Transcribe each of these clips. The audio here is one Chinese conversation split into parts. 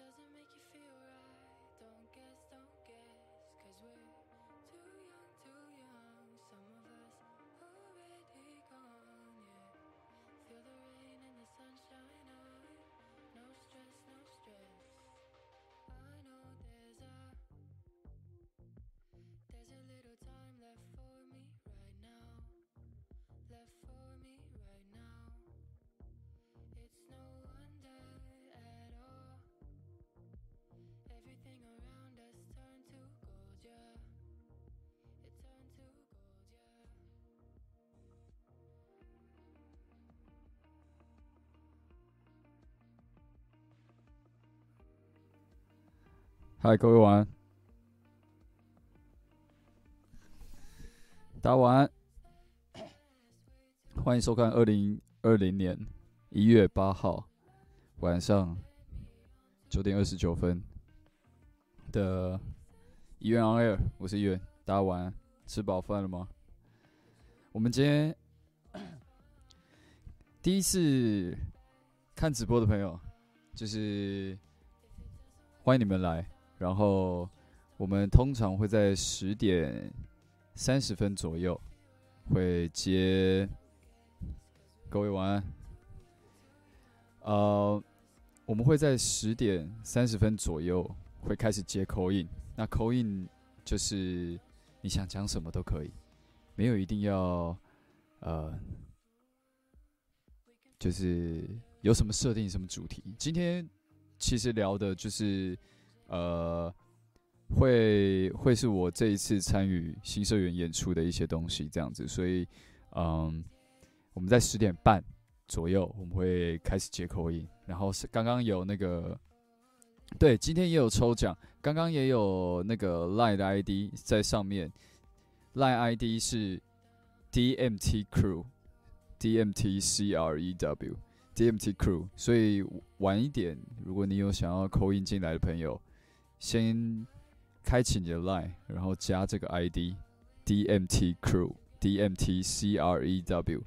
doesn't make you feel right. Don't guess, don't guess, cause we're 嗨，各位晚安，大家晚安，欢迎收看二零二零年一月八号晚上九点二十九分的《医院 on air》，我是医院，大家晚安，吃饱饭了吗？我们今天 第一次看直播的朋友，就是欢迎你们来。然后我们通常会在十点三十分左右会接各位晚安。呃，我们会在十点三十分左右会开始接口音。那口音就是你想讲什么都可以，没有一定要呃，就是有什么设定什么主题。今天其实聊的就是。呃，会会是我这一次参与新社员演出的一些东西，这样子，所以，嗯，我们在十点半左右我们会开始接口音，然后是刚刚有那个，对，今天也有抽奖，刚刚也有那个 Line 的 ID 在上面，Line ID 是 DMT Crew，DMT C R E W，DMT Crew，所以晚一点，如果你有想要扣音进来的朋友。先开启你的 Line，然后加这个 ID DMT Crew DMT C R E W，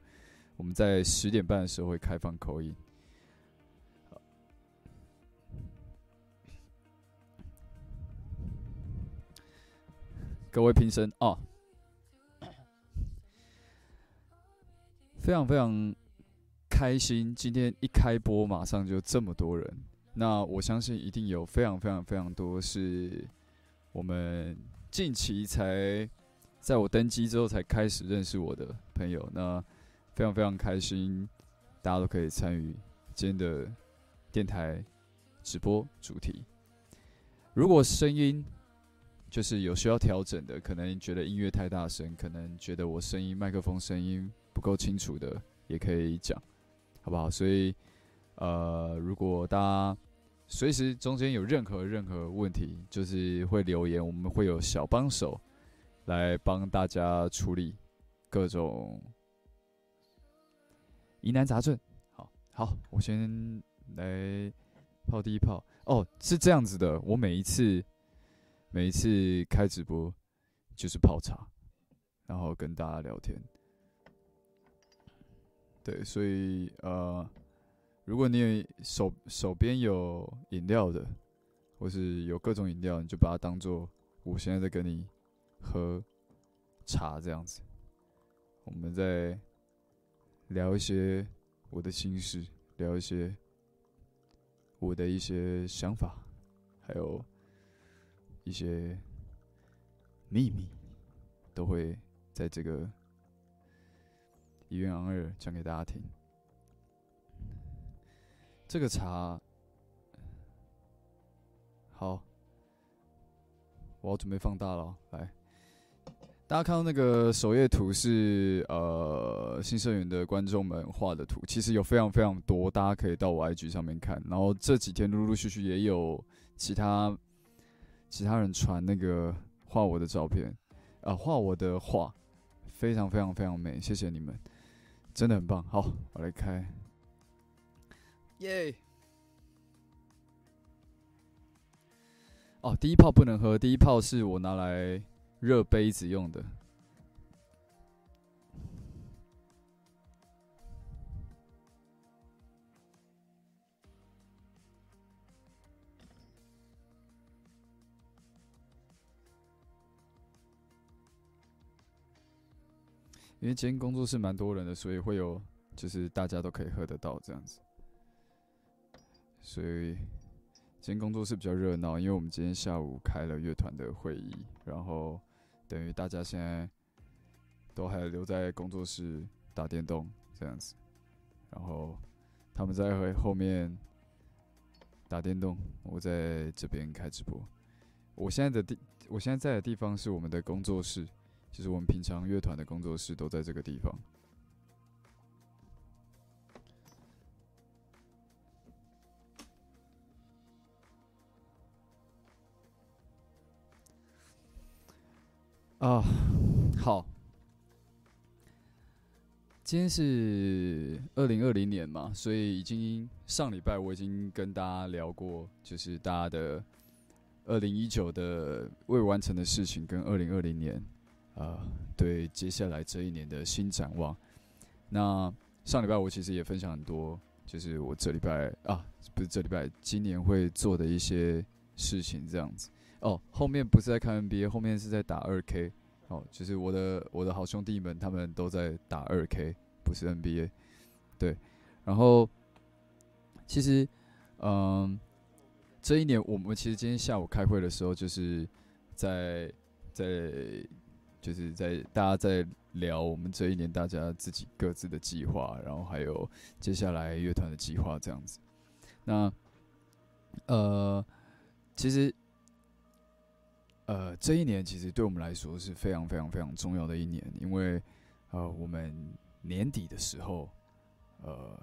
我们在十点半的时候会开放口音。各位评审啊，非常非常开心，今天一开播马上就这么多人。那我相信一定有非常非常非常多是我们近期才在我登机之后才开始认识我的朋友。那非常非常开心，大家都可以参与今天的电台直播主题。如果声音就是有需要调整的，可能觉得音乐太大声，可能觉得我声音麦克风声音不够清楚的，也可以讲，好不好？所以。呃，如果大家随时中间有任何任何问题，就是会留言，我们会有小帮手来帮大家处理各种疑难杂症。好，好，我先来泡第一泡。哦，是这样子的，我每一次每一次开直播就是泡茶，然后跟大家聊天。对，所以呃。如果你手手边有饮料的，或是有各种饮料，你就把它当做我现在在跟你喝茶这样子。我们在聊一些我的心事，聊一些我的一些想法，还有一些秘密，都会在这个一元昂二讲给大家听。这个茶好，我要准备放大了。来，大家看到那个首页图是呃新社员的观众们画的图，其实有非常非常多，大家可以到我 IG 上面看。然后这几天陆陆续续也有其他其他人传那个画我的照片，啊，画我的画，非常非常非常美，谢谢你们，真的很棒。好，我来开。耶哦第一泡不能喝第一泡是我拿来热杯子用的。因为今天工作室蛮多人的所以会有就是大家都可以喝得到这样子。所以今天工作室比较热闹，因为我们今天下午开了乐团的会议，然后等于大家现在都还留在工作室打电动这样子，然后他们在会后面打电动，我在这边开直播。我现在的地，我现在在的地方是我们的工作室，就是我们平常乐团的工作室都在这个地方。啊，好，今天是二零二零年嘛，所以已经上礼拜我已经跟大家聊过，就是大家的二零一九的未完成的事情，跟二零二零年啊，对接下来这一年的新展望。那上礼拜我其实也分享很多，就是我这礼拜啊，不是这礼拜，今年会做的一些事情，这样子。哦，后面不是在看 NBA，后面是在打二 K。哦，就是我的我的好兄弟们，他们都在打二 K，不是 NBA。对，然后其实，嗯，这一年我们其实今天下午开会的时候，就是在在就是在大家在聊我们这一年大家自己各自的计划，然后还有接下来乐团的计划这样子。那呃，其实。呃，这一年其实对我们来说是非常非常非常重要的一年，因为呃，我们年底的时候，呃，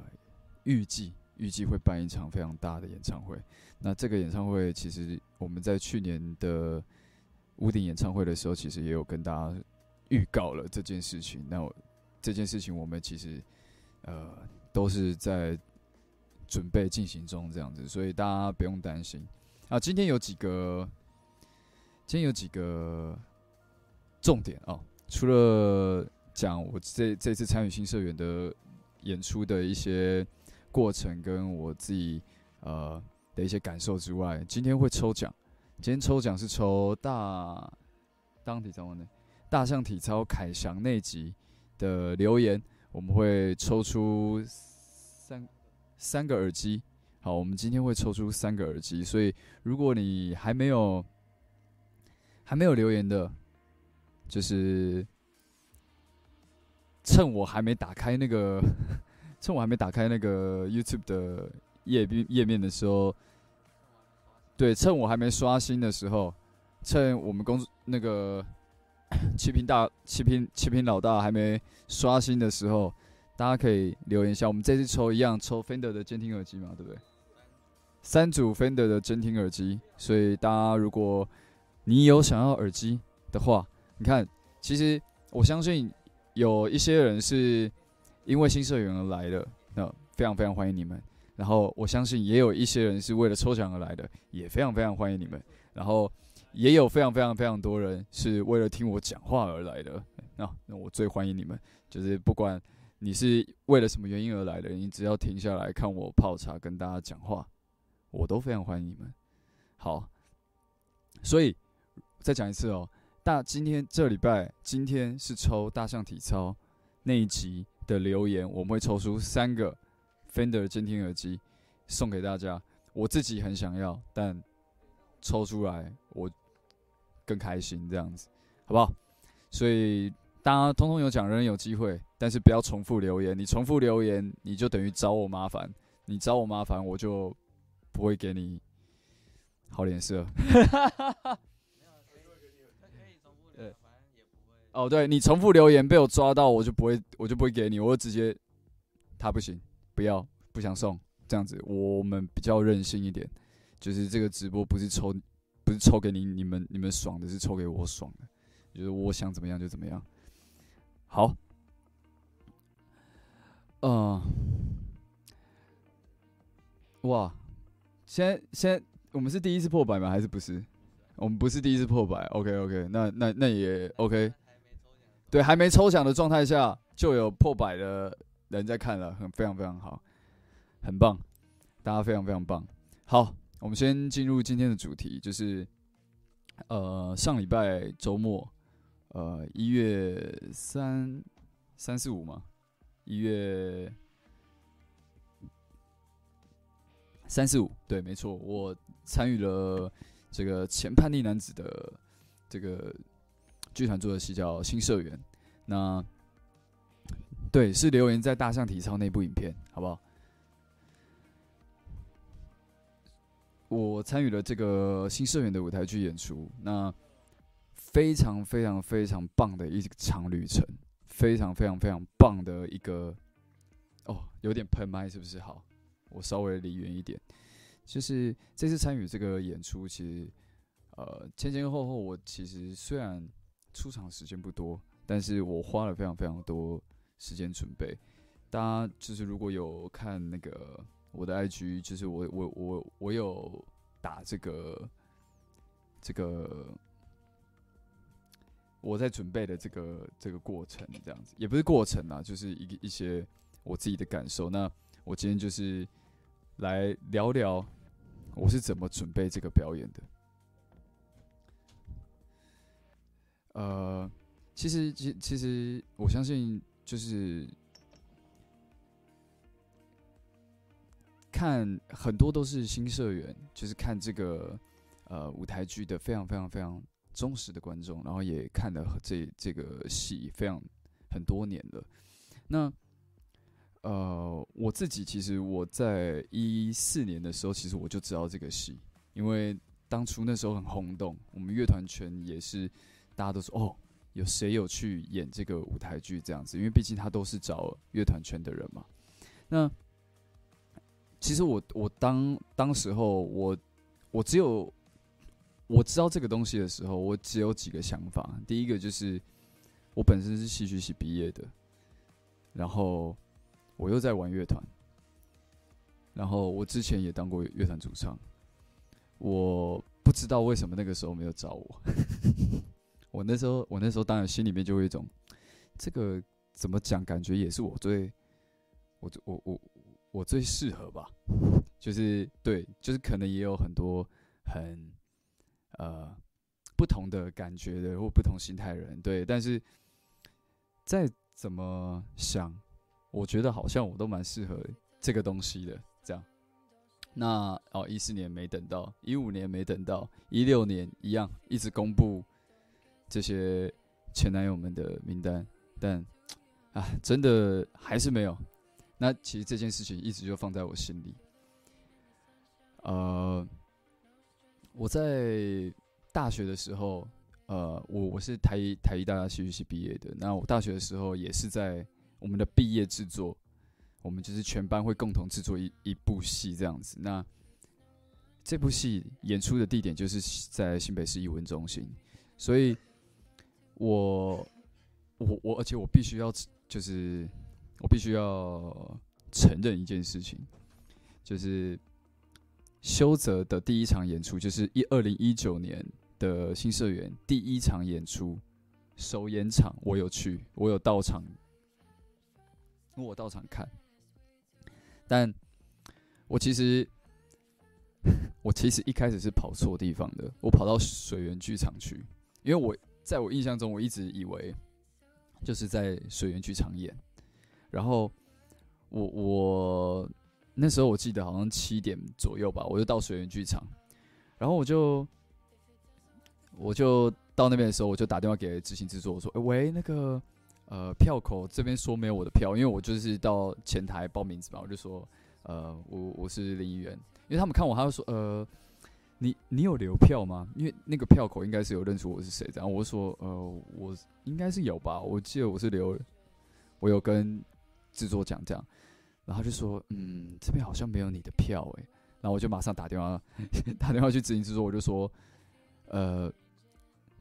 预计预计会办一场非常大的演唱会。那这个演唱会其实我们在去年的屋顶演唱会的时候，其实也有跟大家预告了这件事情。那这件事情我们其实呃都是在准备进行中，这样子，所以大家不用担心。啊，今天有几个。今天有几个重点啊，除了讲我这这次参与新社员的演出的一些过程，跟我自己呃的一些感受之外，今天会抽奖。今天抽奖是抽大当体操呢，大象体操凯翔那集的留言，我们会抽出三三个耳机。好，我们今天会抽出三个耳机，所以如果你还没有。还没有留言的，就是趁我还没打开那个，趁我还没打开那个 YouTube 的页面页面的时候，对，趁我还没刷新的时候，趁我们公那个 七平大七平七平老大还没刷新的时候，大家可以留言一下。我们这次抽一样，抽 Fender 的监听耳机嘛，对不对？三组 Fender 的监听耳机，所以大家如果你有想要耳机的话，你看，其实我相信有一些人是因为新社员而来的，那非常非常欢迎你们。然后我相信也有一些人是为了抽奖而来的，也非常非常欢迎你们。然后也有非常非常非常多人是为了听我讲话而来的，那那我最欢迎你们。就是不管你是为了什么原因而来的，你只要停下来看我泡茶跟大家讲话，我都非常欢迎你们。好，所以。再讲一次哦，大今天这礼拜今天是抽大象体操那一集的留言，我们会抽出三个 Fender 监听耳机送给大家。我自己很想要，但抽出来我更开心，这样子好不好？所以大家通通有奖，人人有机会，但是不要重复留言。你重复留言，你就等于找我麻烦。你找我麻烦，我就不会给你好脸色。哦，对你重复留言被我抓到，我就不会，我就不会给你，我就直接，他不行，不要，不想送，这样子，我们比较任性一点，就是这个直播不是抽，不是抽给你，你们你们爽的，是抽给我爽的，就是我想怎么样就怎么样。好，嗯，哇，先先我们是第一次破百吗？还是不是？我们不是第一次破百，OK OK，那那那也 OK。对，还没抽奖的状态下就有破百的人在看了，很非常非常好，很棒，大家非常非常棒。好，我们先进入今天的主题，就是呃上礼拜周末，呃一月三三四五嘛，一月三四五，对，没错，我参与了这个前叛逆男子的这个剧团做的戏叫《新社员》，那对是留言在大象体操那部影片，好不好？我参与了这个新社员的舞台剧演出，那非常非常非常棒的一场旅程，非常非常非常棒的一个哦，有点喷麦是不是？好，我稍微离远一点。就是这次参与这个演出，其实呃前前后后，我其实虽然出场时间不多，但是我花了非常非常多时间准备。大家就是如果有看那个。我的 IG 就是我我我我有打这个这个我在准备的这个这个过程这样子，也不是过程啊，就是一一些我自己的感受。那我今天就是来聊聊我是怎么准备这个表演的。呃，其实其其实我相信就是。看很多都是新社员，就是看这个呃舞台剧的非常非常非常忠实的观众，然后也看了这这个戏非常很多年了。那呃我自己其实我在一四年的时候，其实我就知道这个戏，因为当初那时候很轰动，我们乐团圈也是大家都说哦，有谁有去演这个舞台剧这样子，因为毕竟他都是找乐团圈的人嘛。那其实我我当当时候我我只有我知道这个东西的时候，我只有几个想法。第一个就是我本身是戏剧系毕业的，然后我又在玩乐团，然后我之前也当过乐团主唱。我不知道为什么那个时候没有找我。我那时候我那时候当然心里面就会一种，这个怎么讲？感觉也是我最我我我。我最适合吧，就是对，就是可能也有很多很呃不同的感觉的或不同心态的人，对，但是再怎么想，我觉得好像我都蛮适合这个东西的。这样，那哦，一四年没等到，一五年没等到，一六年一样，一直公布这些前男友们的名单，但啊，真的还是没有。那其实这件事情一直就放在我心里。呃，我在大学的时候，呃，我我是台一台一大戏剧系毕业的。那我大学的时候也是在我们的毕业制作，我们就是全班会共同制作一一部戏这样子。那这部戏演出的地点就是在新北市艺文中心，所以我我我而且我必须要就是。我必须要承认一件事情，就是修泽的第一场演出，就是一二零一九年的新社员第一场演出首演场，我有去，我有到场，我到场看，但我其实我其实一开始是跑错地方的，我跑到水源剧场去，因为我在我印象中，我一直以为就是在水源剧场演。然后我我那时候我记得好像七点左右吧，我就到水源剧场，然后我就我就到那边的时候，我就打电话给执行制作，我说：“喂，那个呃票口这边说没有我的票，因为我就是到前台报名字嘛，我就说呃我我是林议员，因为他们看我，他就说呃你你有留票吗？因为那个票口应该是有认出我是谁，然后我说呃我应该是有吧，我记得我是留，我有跟。”制作讲这样，然后就说：“嗯，这边好像没有你的票诶。”然后我就马上打电话 打电话去执行制作，我就说：“呃，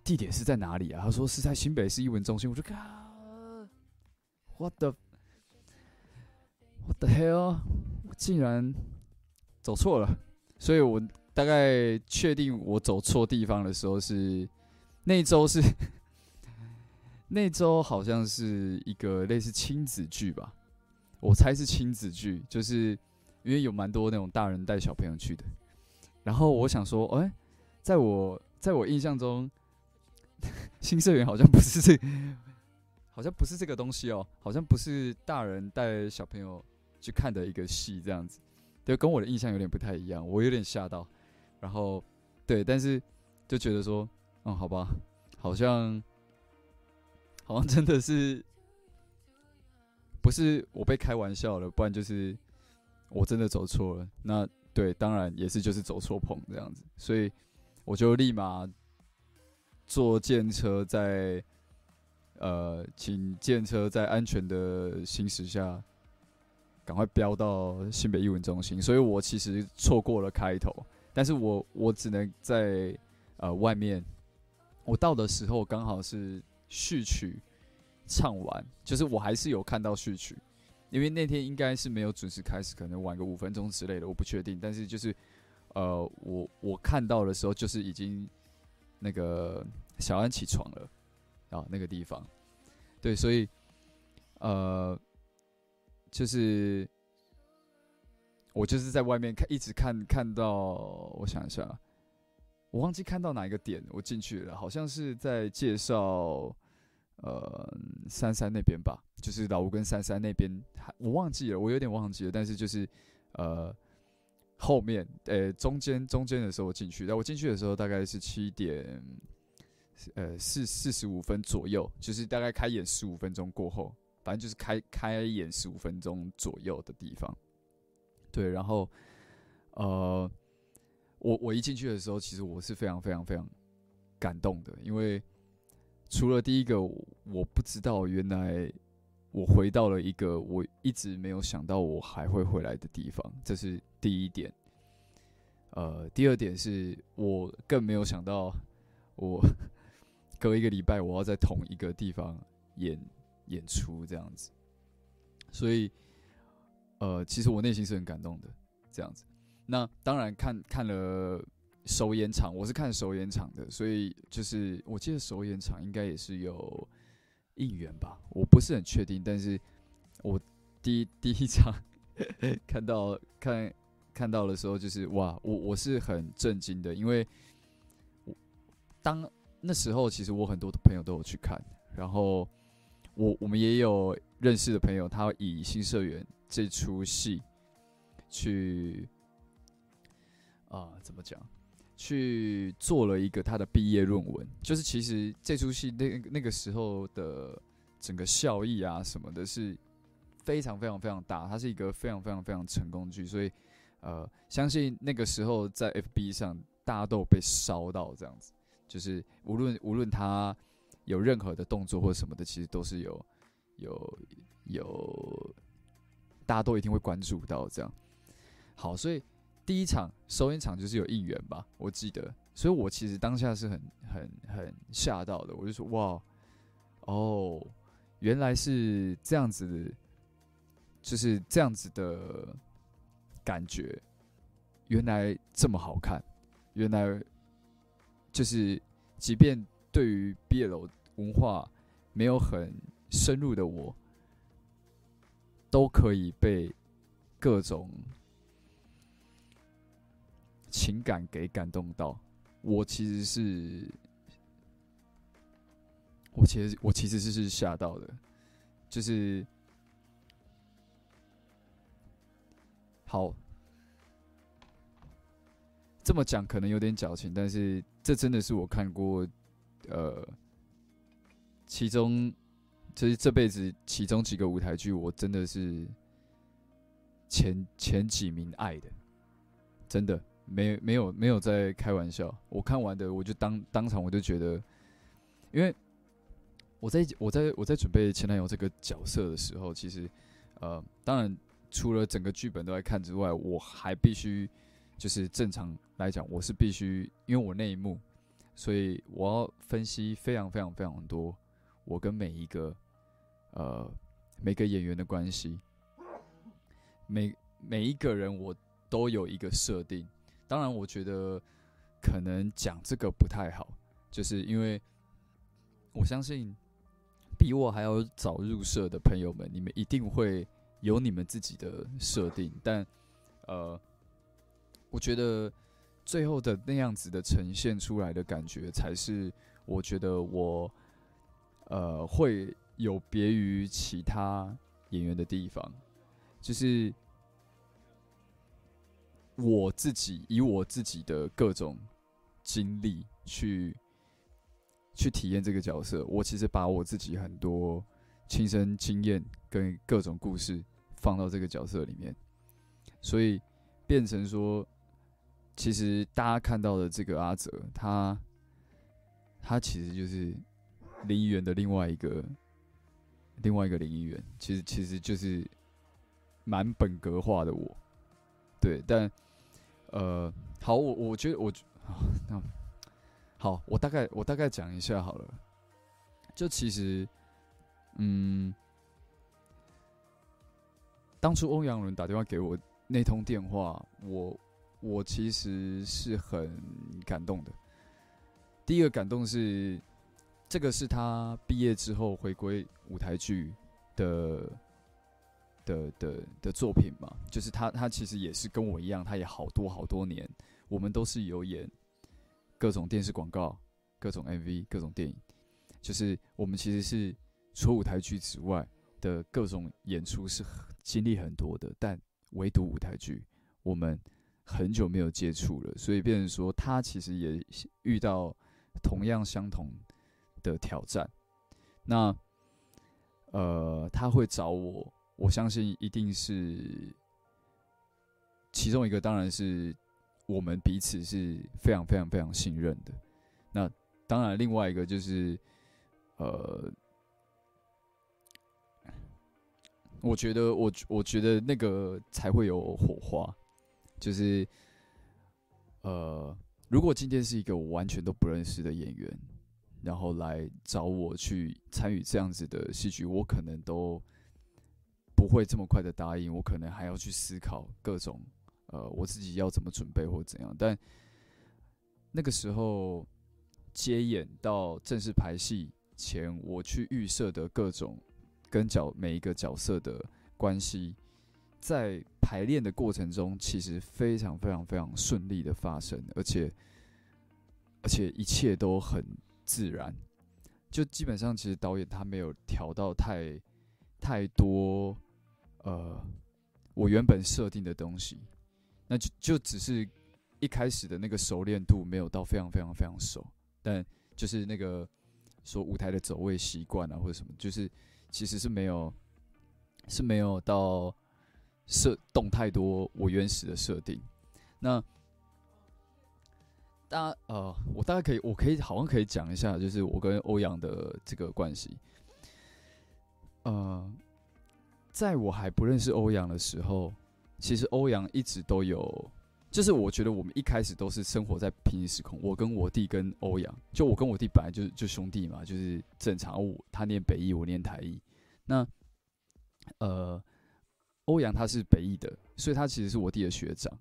地点是在哪里啊？”他说：“是在新北市艺文中心。”我就靠，what the what the hell？我竟然走错了。所以我大概确定我走错地方的时候是那周是 那周好像是一个类似亲子剧吧。我猜是亲子剧，就是因为有蛮多那种大人带小朋友去的。然后我想说，哎，在我在我印象中，新社员好像不是这，好 好像不是这个东西哦，好像不是大人带小朋友去看的一个戏这样子，对，跟我的印象有点不太一样，我有点吓到。然后，对，但是就觉得说，嗯，好吧，好像好像真的是不是我被开玩笑了，不然就是我真的走错了。那对，当然也是就是走错棚这样子，所以我就立马坐电车，在呃，请电车在安全的行驶下，赶快飙到新北艺文中心。所以我其实错过了开头，但是我我只能在呃外面，我到的时候刚好是序曲唱完，就是我还是有看到序曲。因为那天应该是没有准时开始，可能晚个五分钟之类的，我不确定。但是就是，呃，我我看到的时候，就是已经那个小安起床了啊，那个地方，对，所以呃，就是我就是在外面看，一直看看到，我想一下，我忘记看到哪一个点，我进去了，好像是在介绍。呃，三三那边吧，就是老吴跟三三那边，我忘记了，我有点忘记了。但是就是，呃，后面，呃，中间中间的时候我进去，但我进去的时候大概是七点，呃，四四十五分左右，就是大概开演十五分钟过后，反正就是开开演十五分钟左右的地方。对，然后，呃，我我一进去的时候，其实我是非常非常非常感动的，因为。除了第一个，我不知道原来我回到了一个我一直没有想到我还会回来的地方，这是第一点。呃，第二点是我更没有想到，我 隔一个礼拜我要在同一个地方演演出这样子，所以呃，其实我内心是很感动的这样子。那当然看看了。首演场我是看首演场的，所以就是我记得首演场应该也是有应援吧，我不是很确定。但是我第第一场 看到看看到的时候，就是哇，我我是很震惊的，因为我当那时候其实我很多的朋友都有去看，然后我我们也有认识的朋友，他以新社员这出戏去啊，怎么讲？去做了一个他的毕业论文，就是其实这出戏那那个时候的整个效益啊什么的，是非常非常非常大，它是一个非常非常非常成功剧，所以呃，相信那个时候在 FB 上大家都有被烧到这样子，就是无论无论他有任何的动作或什么的，其实都是有有有，大家都一定会关注到这样。好，所以。第一场收音场就是有应援吧，我记得，所以我其实当下是很很很吓到的，我就说哇，哦，原来是这样子，就是这样子的感觉，原来这么好看，原来就是即便对于毕业楼文化没有很深入的我，都可以被各种。情感给感动到，我其实是，我其实我其实是是吓到的，就是好这么讲可能有点矫情，但是这真的是我看过呃，其中就是这辈子其中几个舞台剧，我真的是前前几名爱的，真的。没没有没有在开玩笑，我看完的我就当当场我就觉得，因为我在我在我在准备前男友这个角色的时候，其实呃，当然除了整个剧本都在看之外，我还必须就是正常来讲，我是必须因为我那一幕，所以我要分析非常非常非常多我跟每一个呃每个演员的关系，每每一个人我都有一个设定。当然，我觉得可能讲这个不太好，就是因为我相信比我还要早入社的朋友们，你们一定会有你们自己的设定。但呃，我觉得最后的那样子的呈现出来的感觉，才是我觉得我呃会有别于其他演员的地方，就是我自己以我自己的各种经历去去体验这个角色，我其实把我自己很多亲身经验跟各种故事放到这个角色里面，所以变成说，其实大家看到的这个阿泽，他他其实就是林议员的另外一个另外一个林议员，其实其实就是蛮本格化的我，对，但呃，好，我我觉得我啊，那好，我大概我大概讲一下好了，就其实，嗯，当初欧阳伦打电话给我那通电话，我我其实是很感动的。第一个感动是，这个是他毕业之后回归舞台剧的的的的作品嘛，就是他他其实也是跟我一样，他也好多好多年，我们都是有演各种电视广告、各种 MV、各种电影，就是我们其实是除舞台剧之外的各种演出是经历很多的，但唯独舞台剧我们很久没有接触了，所以变成说他其实也遇到同样相同的挑战。那呃，他会找我，我相信一定是其中一个，当然是我们彼此是非常非常非常信任的。那当然，另外一个就是呃。我觉得，我我觉得那个才会有火花，就是，呃，如果今天是一个我完全都不认识的演员，然后来找我去参与这样子的戏剧，我可能都不会这么快的答应，我可能还要去思考各种，呃，我自己要怎么准备或怎样。但那个时候接演到正式排戏前，我去预设的各种。跟角每一个角色的关系，在排练的过程中，其实非常非常非常顺利的发生，而且而且一切都很自然。就基本上，其实导演他没有调到太太多，呃，我原本设定的东西，那就就只是一开始的那个熟练度没有到非常非常非常熟，但就是那个说舞台的走位习惯啊，或者什么，就是。其实是没有，是没有到设动太多我原始的设定。那大家呃，我大概可以，我可以好像可以讲一下，就是我跟欧阳的这个关系。呃，在我还不认识欧阳的时候，其实欧阳一直都有，就是我觉得我们一开始都是生活在平行时空。我跟我弟跟欧阳，就我跟我弟本来就是就兄弟嘛，就是正常。我他念北艺，我念台艺。那，呃，欧阳他是北艺的，所以他其实是我弟的学长。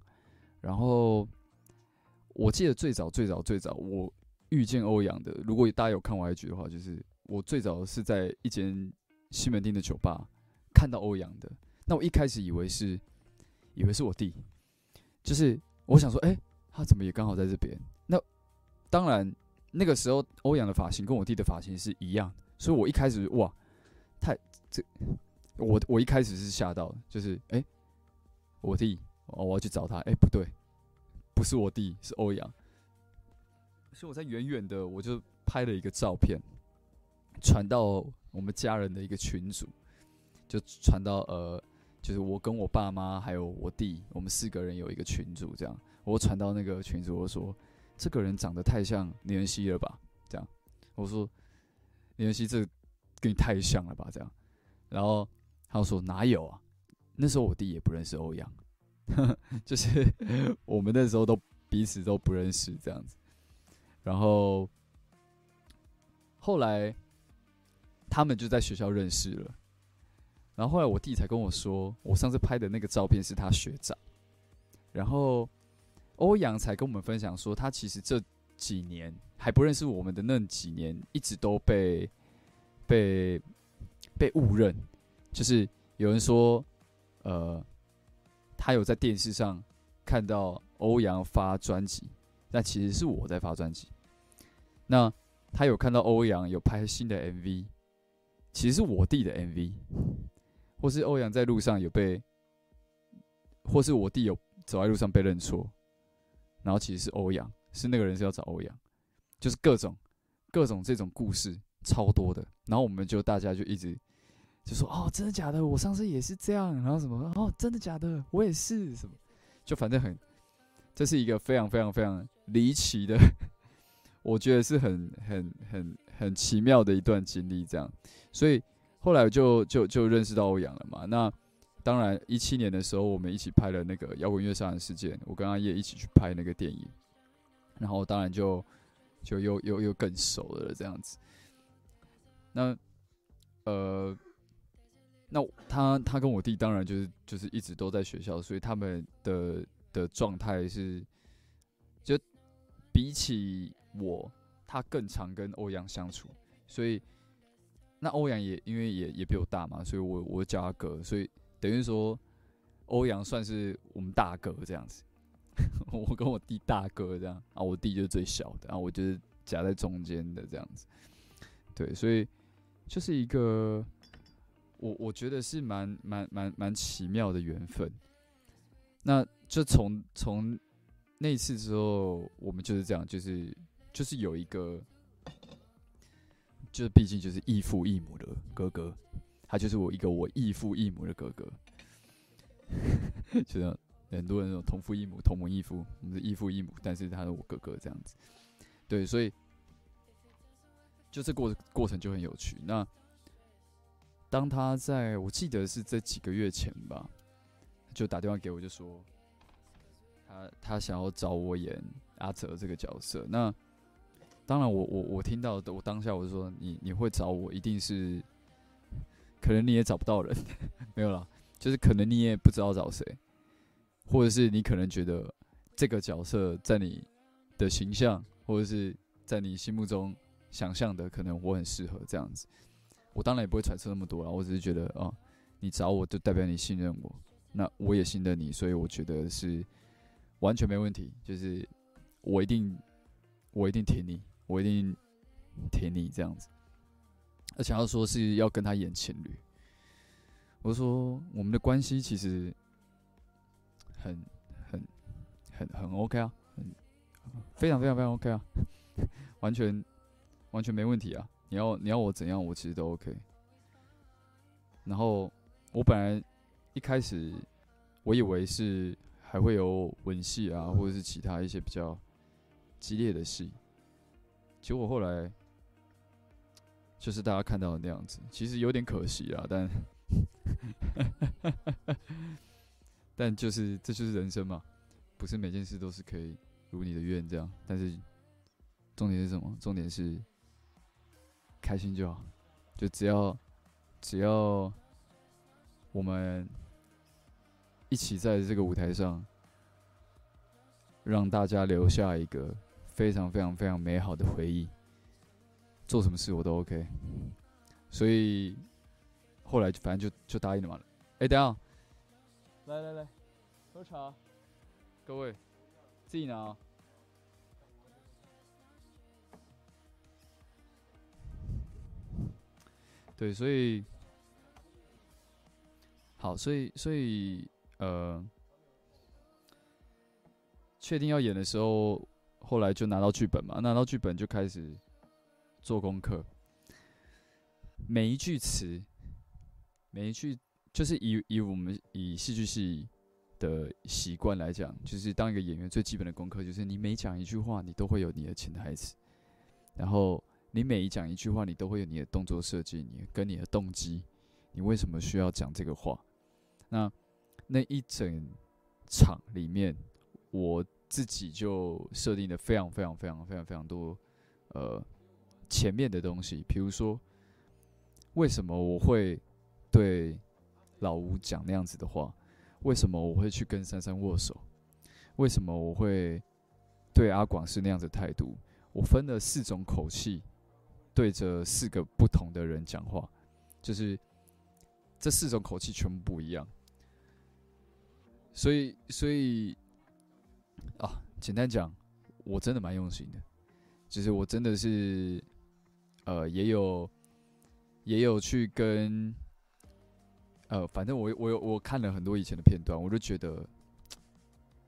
然后，我记得最早最早最早我遇见欧阳的，如果大家有看我 IG 的话，就是我最早是在一间西门町的酒吧看到欧阳的。那我一开始以为是，以为是我弟，就是我想说，哎，他怎么也刚好在这边？那当然，那个时候欧阳的发型跟我弟的发型是一样，所以我一开始哇。太这，我我一开始是吓到，就是哎，我弟，我要去找他，哎，不对，不是我弟，是欧阳。所以我在远远的，我就拍了一个照片，传到我们家人的一个群组，就传到呃，就是我跟我爸妈还有我弟，我们四个人有一个群组，这样，我传到那个群组，我说这个人长得太像林恩熙了吧？这样，我说林恩熙这。跟你太像了吧？这样，然后他说哪有啊？那时候我弟也不认识欧阳，就是我们那时候都彼此都不认识这样子。然后后来他们就在学校认识了。然后后来我弟才跟我说，我上次拍的那个照片是他学长。然后欧阳才跟我们分享说，他其实这几年还不认识我们的那几年，一直都被。被被误认，就是有人说，呃，他有在电视上看到欧阳发专辑，但其实是我在发专辑。那他有看到欧阳有拍新的 MV，其实是我弟的 MV，或是欧阳在路上有被，或是我弟有走在路上被认错，然后其实是欧阳，是那个人是要找欧阳，就是各种各种这种故事超多的，然后我们就大家就一直就说哦，真的假的？我上次也是这样，然后什么哦，真的假的？我也是什么，就反正很，这是一个非常非常非常离奇的，我觉得是很很很很奇妙的一段经历，这样，所以后来就就就认识到欧阳了嘛。那当然，一七年的时候，我们一起拍了那个摇滚乐杀人事件，我跟阿叶一起去拍那个电影，然后当然就就又又又更熟了这样子。那呃。那他他跟我弟当然就是就是一直都在学校，所以他们的的状态是，就比起我，他更常跟欧阳相处，所以那欧阳也因为也也比我大嘛，所以我我叫他哥，所以等于说欧阳算是我们大哥这样子，我跟我弟大哥这样啊，我弟就是最小的，然后我就是夹在中间的这样子，对，所以就是一个。我我觉得是蛮蛮蛮蛮奇妙的缘分，那就从从那次之后，我们就是这样，就是就是有一个，就是毕竟就是异父异母的哥哥，他就是我一个我异父异母的哥哥，就像很多人那种同父异母、同母异父，我们是异父异母，但是他是我哥哥这样子，对，所以就这过过程就很有趣。那当他在我记得是这几个月前吧，就打电话给我，就说他他想要找我演阿哲这个角色。那当然，我我我听到的，我当下我就说，你你会找我，一定是可能你也找不到人，没有了，就是可能你也不知道找谁，或者是你可能觉得这个角色在你的形象，或者是在你心目中想象的，可能我很适合这样子。我当然也不会揣测那么多了，我只是觉得啊，你找我就代表你信任我，那我也信任你，所以我觉得是完全没问题。就是我一定，我一定挺你，我一定挺你这样子。而且要说是要跟他演情侣，我说我们的关系其实很很很很 OK 啊，非常非常非常 OK 啊，完全完全没问题啊。你要你要我怎样，我其实都 OK。然后我本来一开始我以为是还会有吻戏啊，或者是其他一些比较激烈的戏，结果后来就是大家看到的那样子，其实有点可惜啊。但 但就是这就是人生嘛，不是每件事都是可以如你的愿这样。但是重点是什么？重点是。开心就好，就只要只要我们一起在这个舞台上，让大家留下一个非常非常非常美好的回忆，做什么事我都 OK。所以后来就反正就就答应了嘛。哎，等下，来来来，喝茶，各位自己拿。对，所以好，所以所以呃，确定要演的时候，后来就拿到剧本嘛，拿到剧本就开始做功课，每一句词，每一句就是以以我们以戏剧系的习惯来讲，就是当一个演员最基本的功课，就是你每讲一句话，你都会有你的潜台词，然后。你每一讲一句话，你都会有你的动作设计，你跟你的动机，你为什么需要讲这个话？那那一整场里面，我自己就设定的非常非常非常非常非常多，呃，前面的东西，比如说，为什么我会对老吴讲那样子的话？为什么我会去跟珊珊握手？为什么我会对阿广是那样子态度？我分了四种口气。对着四个不同的人讲话，就是这四种口气全部不一样。所以，所以啊，简单讲，我真的蛮用心的。就是我真的是，呃，也有也有去跟，呃，反正我我我看了很多以前的片段，我就觉得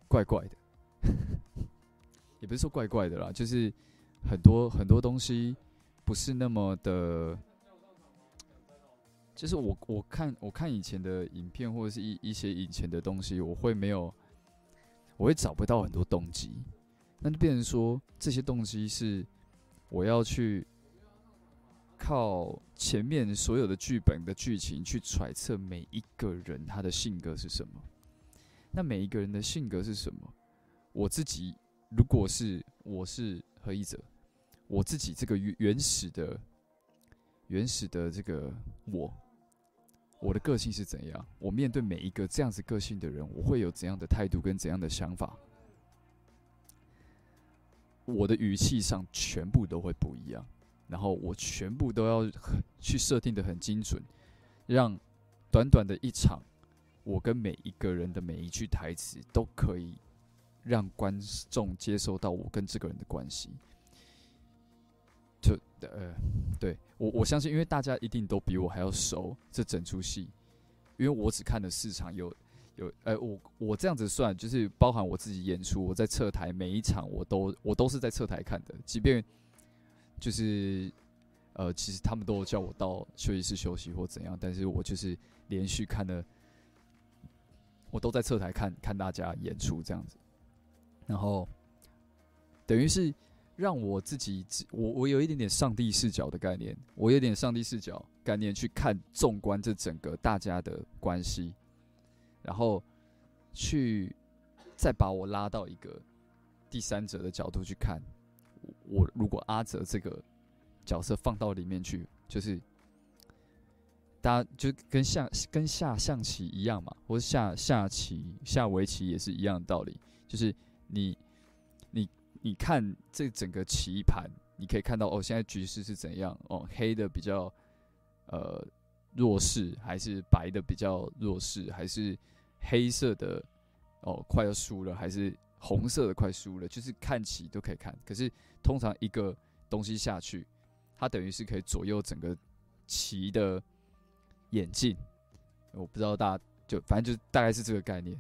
怪怪的，也不是说怪怪的啦，就是很多很多东西不是那么的，就是我我看我看以前的影片或者是一一些以前的东西，我会没有，我会找不到很多动机，那就变成说这些动机是我要去。靠前面所有的剧本的剧情去揣测每一个人他的性格是什么？那每一个人的性格是什么？我自己如果是我是何一者，我自己这个原原始的、原始的这个我，我的个性是怎样？我面对每一个这样子个性的人，我会有怎样的态度跟怎样的想法？我的语气上全部都会不一样。然后我全部都要去设定的很精准，让短短的一场，我跟每一个人的每一句台词都可以让观众接收到我跟这个人的关系。就呃，对我我相信，因为大家一定都比我还要熟这整出戏，因为我只看了四场，有有呃，我我这样子算，就是包含我自己演出，我在侧台每一场我都我都是在侧台看的，即便。就是，呃，其实他们都叫我到休息室休息或怎样，但是我就是连续看了，我都在侧台看看大家演出这样子，然后等于是让我自己，我我有一点点上帝视角的概念，我有点上帝视角概念去看纵观这整个大家的关系，然后去再把我拉到一个第三者的角度去看。我如果阿泽这个角色放到里面去，就是大家就跟下跟下象棋一样嘛，或者下下棋下围棋也是一样的道理。就是你你看这整个棋盘，你可以看到哦，现在局势是怎样？哦，黑的比较呃弱势，还是白的比较弱势，还是黑色的哦快要输了，还是？红色的快输了，就是看棋都可以看。可是通常一个东西下去，它等于是可以左右整个棋的演进。我不知道大家就反正就大概是这个概念。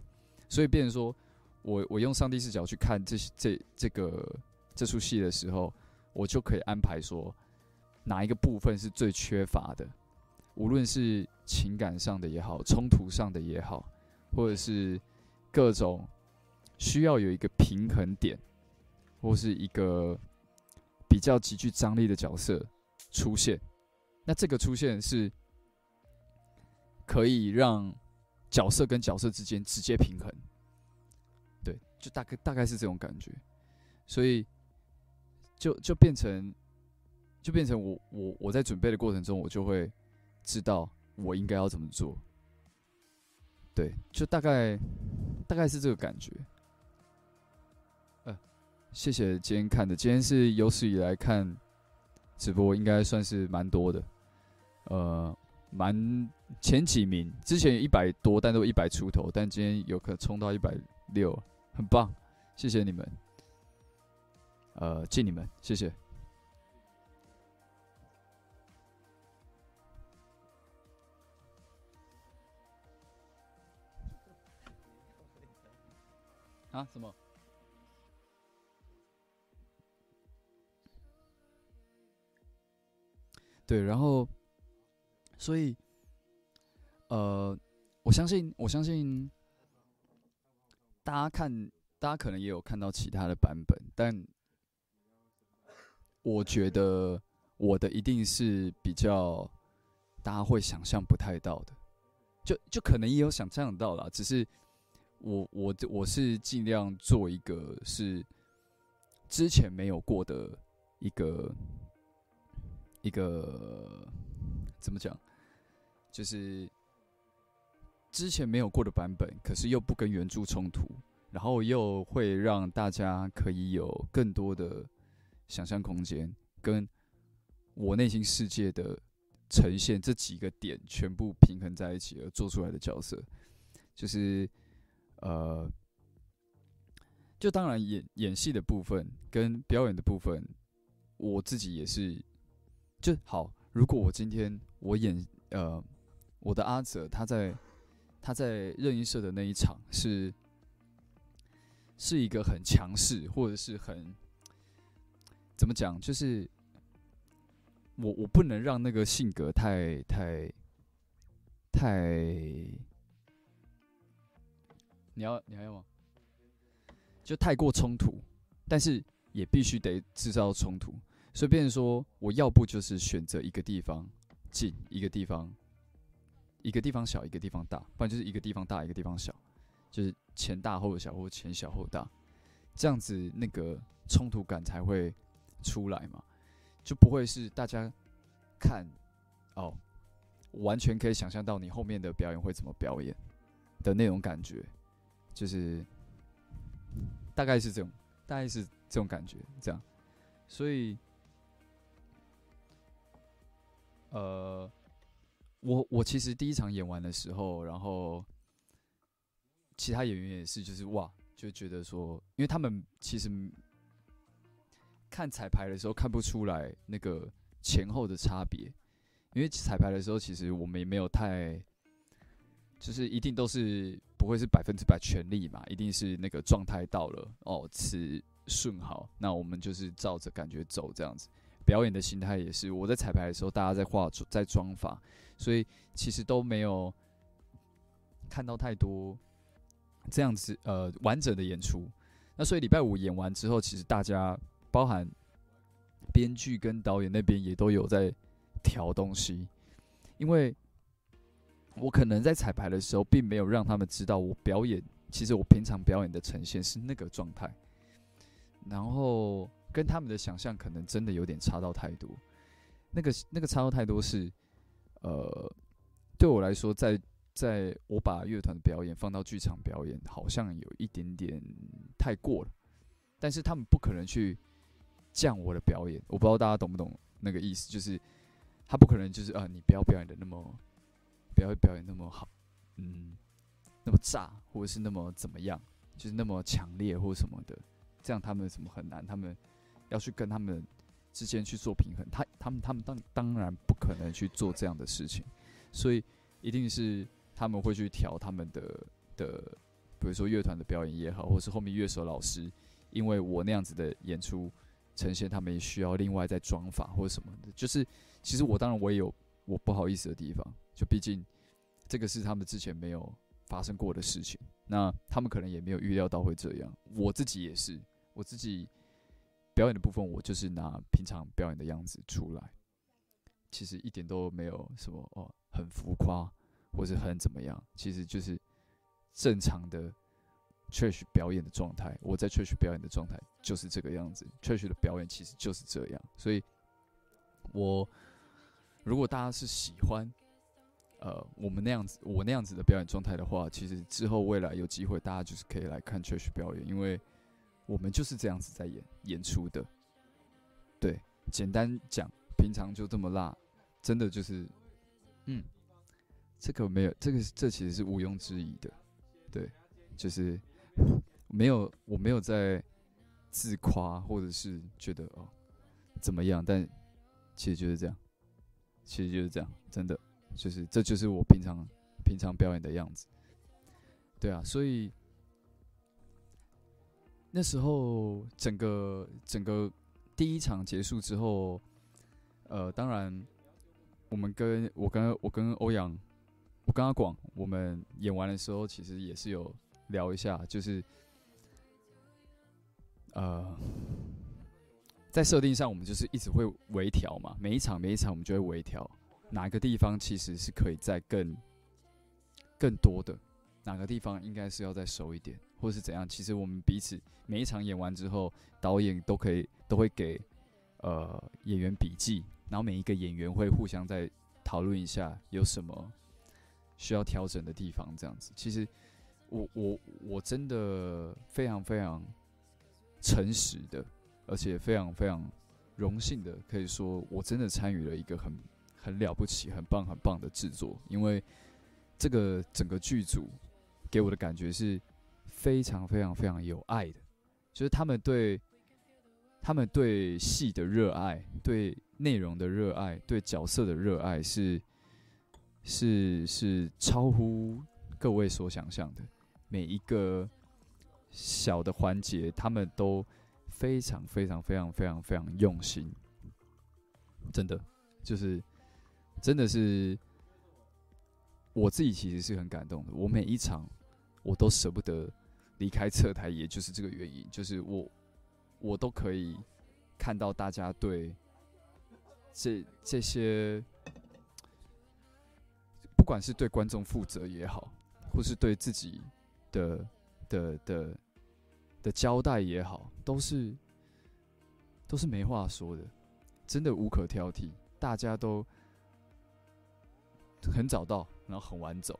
所以变成说我我用上帝视角去看这这这个这出戏的时候，我就可以安排说哪一个部分是最缺乏的，无论是情感上的也好，冲突上的也好，或者是各种。需要有一个平衡点，或是一个比较极具张力的角色出现。那这个出现是可以让角色跟角色之间直接平衡，就大概大概是这种感觉。所以就就变成就变成我我我在准备的过程中，我就会知道我应该要怎么做。对，就大概大概是这个感觉。谢谢今天看的，今天是有史以来看直播，应该算是蛮多的，呃，蛮前几名，之前有一百多，但都一百出头，但今天有可能冲到一百六，很棒，谢谢你们，呃，敬你们，谢谢。啊？什么？对，然后，所以，呃，我相信，我相信，大家看，大家可能也有看到其他的版本，但我觉得我的一定是比较大家会想象不太到的，就就可能也有想象到了，只是我我我是尽量做一个是之前没有过的一个。一个怎么讲，就是之前没有过的版本，可是又不跟原著冲突，然后又会让大家可以有更多的想象空间，跟我内心世界的呈现这几个点全部平衡在一起而做出来的角色，就是呃，就当然演演戏的部分跟表演的部分，我自己也是。就好，如果我今天我演呃我的阿泽他在他在任音社的那一场是是一个很强势或者是很怎么讲，就是我我不能让那个性格太太太，你要你还要吗？就太过冲突，但是也必须得制造冲突，所以变成说，我要不就是选择一个地方进，一个地方一个地方小，一个地方大，不然就是一个地方大，一个地方小，就是前大后小，或前小后大，这样子那个冲突感才会出来嘛，就不会是大家看哦，完全可以想象到你后面的表演会怎么表演的那种感觉，就是大概是这种，大概是这种感觉，这样，所以，呃，我我其实第一场演完的时候，然后其他演员也是，就是哇，就觉得说，因为他们其实看彩排的时候看不出来那个前后的差别，因为彩排的时候其实我们也没有太，就是一定都是不会是百分之百全力嘛，一定是那个状态到了哦，词顺好，那我们就是照着感觉走这样子。表演的心态也是，我在彩排的时候，大家在化妆在妆法，所以其实都没有看到太多这样子呃完整的演出。那所以礼拜五演完之后，其实大家包含编剧跟导演那边也都有在调东西，因为我可能在彩排的时候，并没有让他们知道我表演，其实我平常表演的呈现是那个状态，然后跟他们的想象可能真的有点差到太多。那个那个差到太多是，呃，对我来说，在在我把乐团的表演放到剧场表演，好像有一点点太过了。但是他们不可能去降我的表演，我不知道大家懂不懂那个意思，就是他不可能就是啊，你不要表演的那么，不要表演那么好，嗯，那么炸，或者是那么怎么样，就是那么强烈或什么的，这样他们怎么很难？他们要去跟他们之间去做平衡，他他们他们当当然不可能去做这样的事情，所以一定是他们会去调他们的的，比如说乐团的表演也好，或是后面乐手老师。因为我那样子的演出呈现，他们也需要另外在装法或什么的。就是其实我当然我也有我不好意思的地方，就毕竟这个是他们之前没有发生过的事情，那他们可能也没有预料到会这样。我自己也是，我自己表演的部分，我就是拿平常表演的样子出来，其实一点都没有什么哦，很浮夸或者很怎么样，其实就是正常的。Church 表演的状态，我在 Church 表演的状态就是这个样子。Church 的表演其实就是这样，所以，我如果大家是喜欢，呃，我们那样子，我那样子的表演状态的话，其实之后未来有机会，大家就是可以来看 Church 表演，因为我们就是这样子在演演出的。对，简单讲，平常就这么辣，真的就是，嗯，这个没有，这个这其实是毋庸置疑的，对，就是。没有，我没有在自夸，或者是觉得哦怎么样，但其实就是这样，其实就是这样，真的就是这就是我平常平常表演的样子。对啊，所以那时候整个整个第一场结束之后，呃，当然我们跟我跟我跟欧阳，我跟阿广，我们演完的时候，其实也是有。聊一下，就是，呃，在设定上，我们就是一直会微调嘛。每一场每一场，我们就会微调哪个地方其实是可以再更更多的，哪个地方应该是要再熟一点，或是怎样。其实我们彼此每一场演完之后，导演都可以都会给呃演员笔记，然后每一个演员会互相再讨论一下有什么需要调整的地方，这样子。其实。我我我真的非常非常诚实的，而且非常非常荣幸的，可以说我真的参与了一个很很了不起、很棒很棒的制作。因为这个整个剧组给我的感觉是非常非常非常有爱的，就是他们对他们对戏的热爱，对内容的热爱，对角色的热爱是是是超乎各位所想象的。每一个小的环节，他们都非常非常非常非常非常用心，真的就是真的是我自己其实是很感动的。我每一场我都舍不得离开侧台，也就是这个原因，就是我我都可以看到大家对这这些，不管是对观众负责也好，或是对自己。的的的的交代也好，都是都是没话说的，真的无可挑剔。大家都很早到，然后很晚走，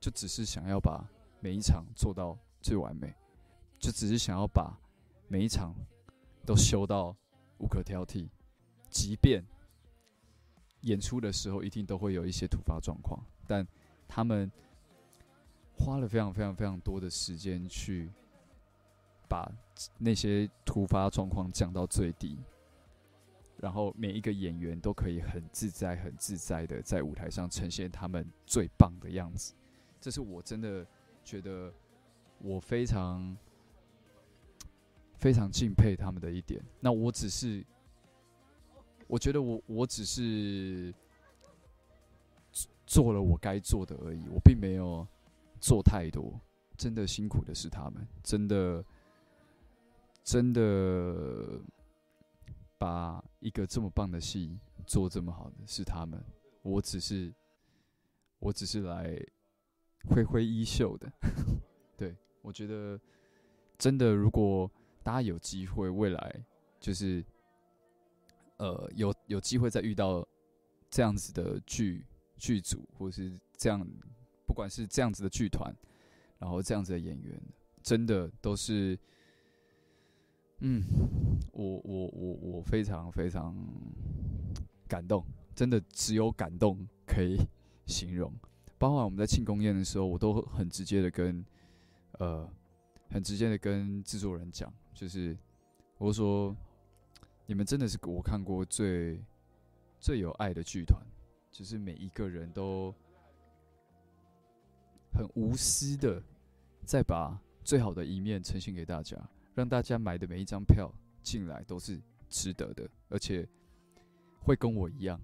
就只是想要把每一场做到最完美，就只是想要把每一场都修到无可挑剔。即便演出的时候一定都会有一些突发状况，但他们。花了非常非常非常多的时间去把那些突发状况降到最低，然后每一个演员都可以很自在、很自在的在舞台上呈现他们最棒的样子。这是我真的觉得我非常非常敬佩他们的一点。那我只是，我觉得我我只是做了我该做的而已，我并没有。做太多，真的辛苦的是他们，真的，真的把一个这么棒的戏做这么好的是他们，我只是，我只是来挥挥衣袖的。对我觉得，真的，如果大家有机会，未来就是，呃，有有机会再遇到这样子的剧剧组，或是这样。不管是这样子的剧团，然后这样子的演员，真的都是，嗯，我我我我非常非常感动，真的只有感动可以 形容。包括我们在庆功宴的时候，我都很直接的跟，呃，很直接的跟制作人讲，就是我说，你们真的是我看过最最有爱的剧团，就是每一个人都。很无私的，再把最好的一面呈现给大家，让大家买的每一张票进来都是值得的，而且会跟我一样，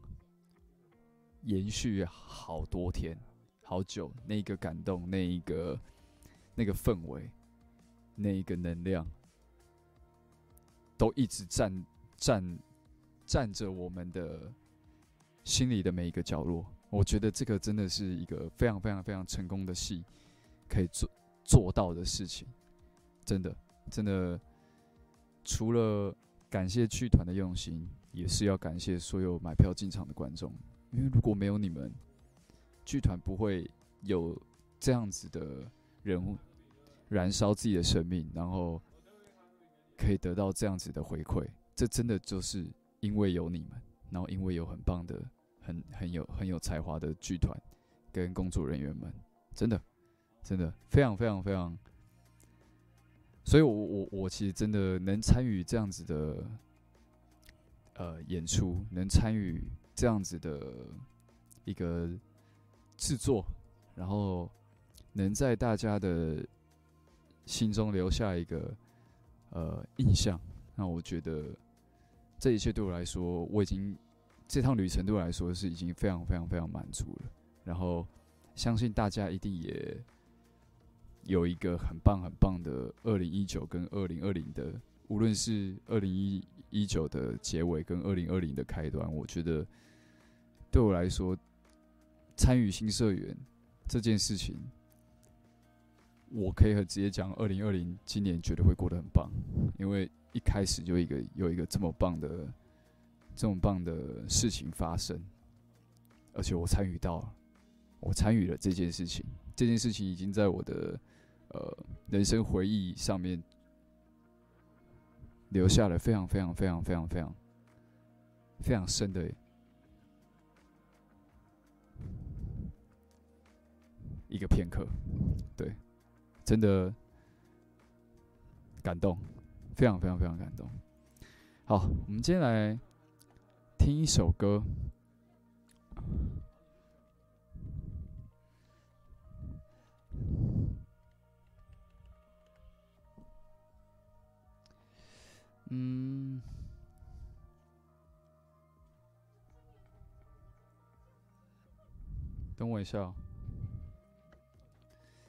延续好多天、好久。那个感动，那一个那个氛围，那一个能量，都一直占占占着我们的心里的每一个角落。我觉得这个真的是一个非常非常非常成功的戏，可以做做到的事情，真的真的，除了感谢剧团的用心，也是要感谢所有买票进场的观众，因为如果没有你们，剧团不会有这样子的人物燃烧自己的生命，然后可以得到这样子的回馈，这真的就是因为有你们，然后因为有很棒的。很很有很有才华的剧团跟工作人员们，真的真的非常非常非常，所以我我我其实真的能参与这样子的呃演出，能参与这样子的一个制作，然后能在大家的心中留下一个呃印象，那我觉得这一切对我来说，我已经。这趟旅程对我来说是已经非常非常非常满足了，然后相信大家一定也有一个很棒很棒的二零一九跟二零二零的，无论是二零一一九的结尾跟二零二零的开端，我觉得对我来说参与新社员这件事情，我可以很直接讲，二零二零今年绝对会过得很棒，因为一开始就一个有一个这么棒的。这么棒的事情发生，而且我参与到了，我参与了这件事情。这件事情已经在我的呃人生回忆上面留下了非常非常非常非常非常非常深的一个片刻。对，真的感动，非常非常非常感动。好，我们今天来。听一首歌。嗯，等我一下哦。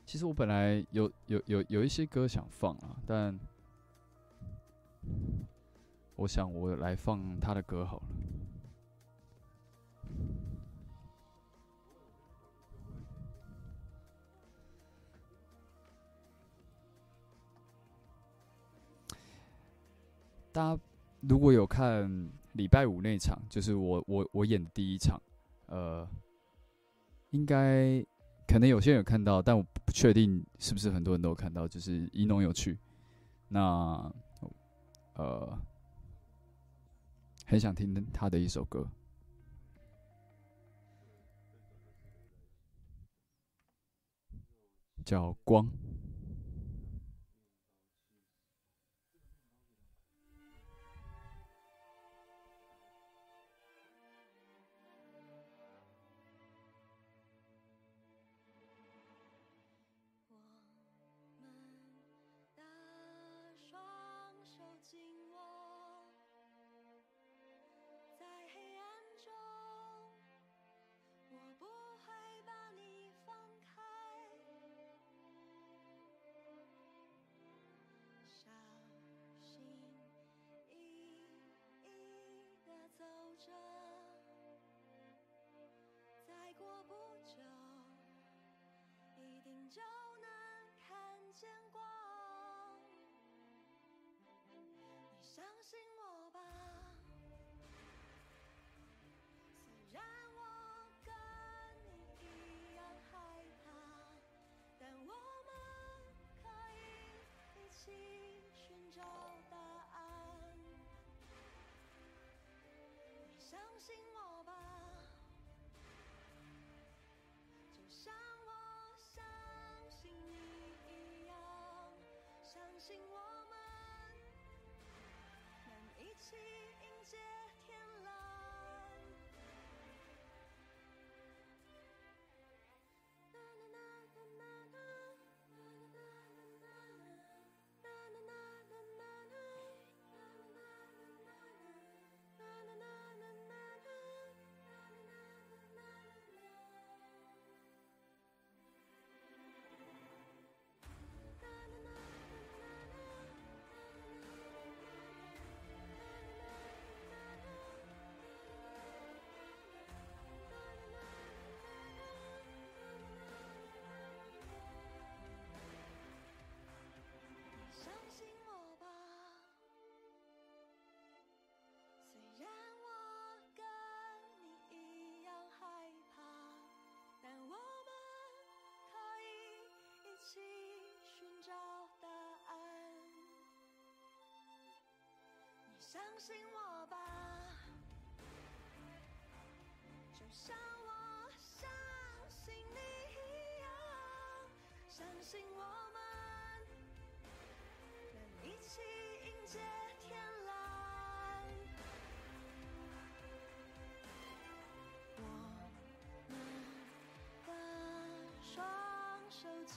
其实我本来有有有有一些歌想放啊，但我想我来放他的歌好了。大家如果有看礼拜五那场，就是我我我演的第一场，呃，应该可能有些人有看到，但我不确定是不是很多人都有看到，就是一农有趣，那呃，很想听他的一首歌，叫《光》。着，再过不久，一定就能看见光，你相信我吧。虽然我跟你一样害怕，但我们可以一起相信我吧。就像我。相信你一样，相信我们能一起迎接相信我吧，就像我相信你一样，相信我们能一起迎接天蓝。我们的双手紧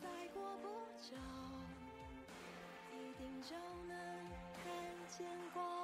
再过不久，一定就能看见光。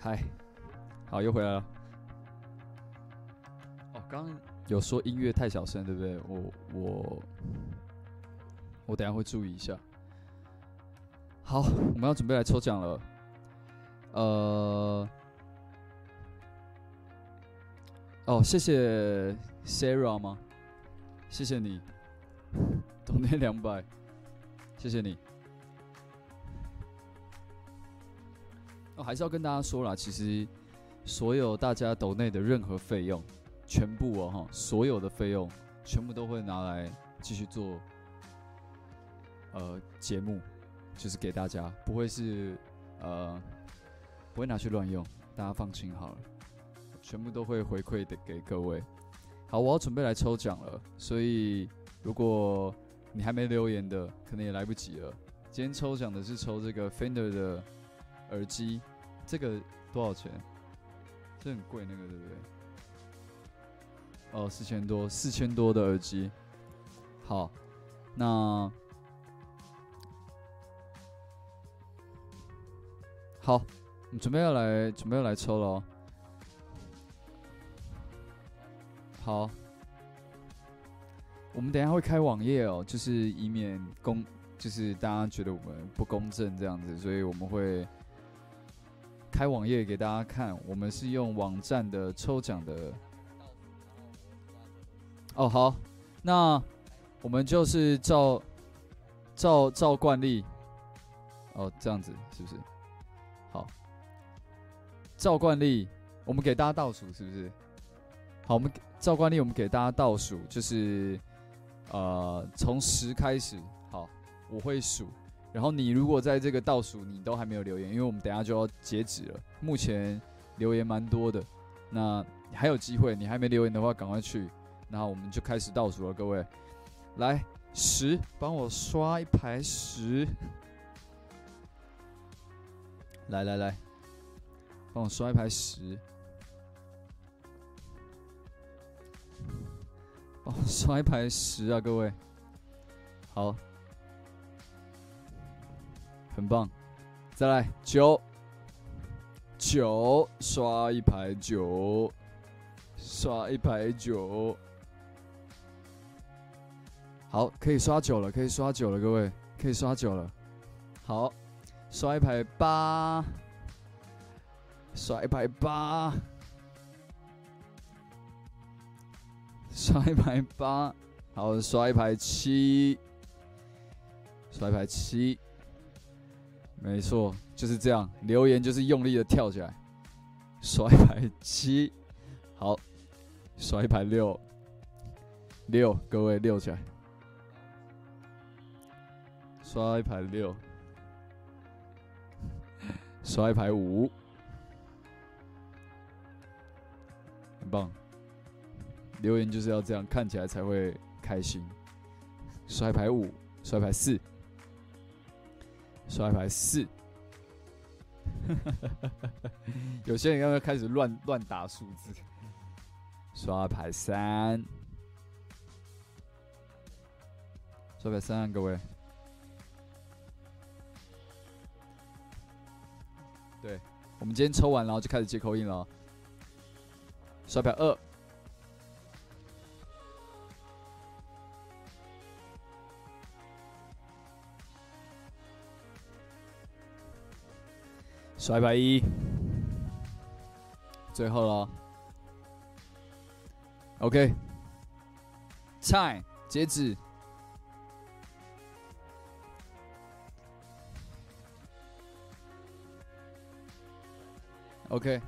嗨，好，又回来了。哦，刚刚有说音乐太小声，对不对？我我我等下会注意一下。好，我们要准备来抽奖了。呃，哦，谢谢 Sarah 吗？谢谢你，懂那两百，谢谢你。还是要跟大家说啦，其实所有大家抖内的任何费用，全部哦哈，所有的费用全部都会拿来继续做呃节目，就是给大家，不会是呃不会拿去乱用，大家放心好了，全部都会回馈的给各位。好，我要准备来抽奖了，所以如果你还没留言的，可能也来不及了。今天抽奖的是抽这个 Fender 的耳机，这个多少钱？这很贵，那个对不对？哦，四千多，四千多的耳机。好，那好，我们准备要来，准备要来抽了哦。好，我们等一下会开网页哦，就是以免公，就是大家觉得我们不公正这样子，所以我们会开网页给大家看。我们是用网站的抽奖的。哦，好，那我们就是照照照惯例，哦，这样子是不是？好，照惯例，我们给大家倒数，是不是？好，我们照惯例，我们给大家倒数，就是呃从十开始。好，我会数，然后你如果在这个倒数你都还没有留言，因为我们等下就要截止了。目前留言蛮多的，那还有机会，你还没留言的话，赶快去。那我们就开始倒数了，各位，来十，帮我刷一排十，来来来，帮我刷一排十。哦，刷一排十啊，各位，好，很棒，再来九九，刷一排九，刷一排九，好，可以刷九了，可以刷九了，各位，可以刷九了，好，刷一排八，刷一排八。刷一排八，好，刷一排七，刷一排七，没错，就是这样。留言就是用力的跳起来，甩一排七，好，甩一排六，六，各位六起来，刷一排六，甩一排五，很棒。留言就是要这样，看起来才会开心。甩牌五，甩牌四，摔牌四。有些人刚刚开始乱乱打数字。刷牌三，刷牌三，各位。对，我们今天抽完，然后就开始接口音了。刷牌二。甩牌一，最后了。OK，time 截止。OK，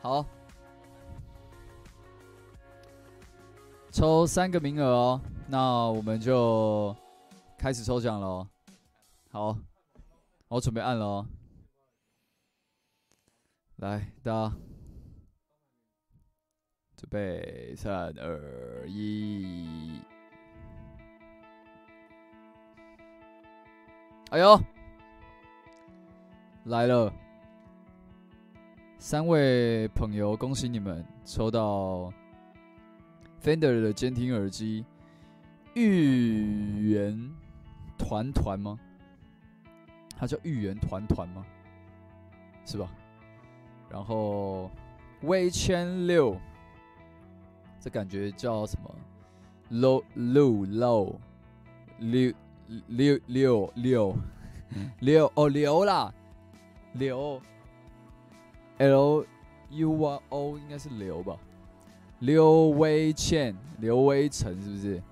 好，抽三个名额哦，那我们就开始抽奖喽。好，我准备按了。来，大家准备，三、二、一！哎呦，来了！三位朋友，恭喜你们抽到 Fender 的监听耳机，玉圆团团吗？它叫玉圆团团吗？是吧？然后微圈六，这感觉叫什么？low low low，六六六六六 哦刘啦，刘 L U R O 应该是刘吧？刘威倩，刘威成是不是？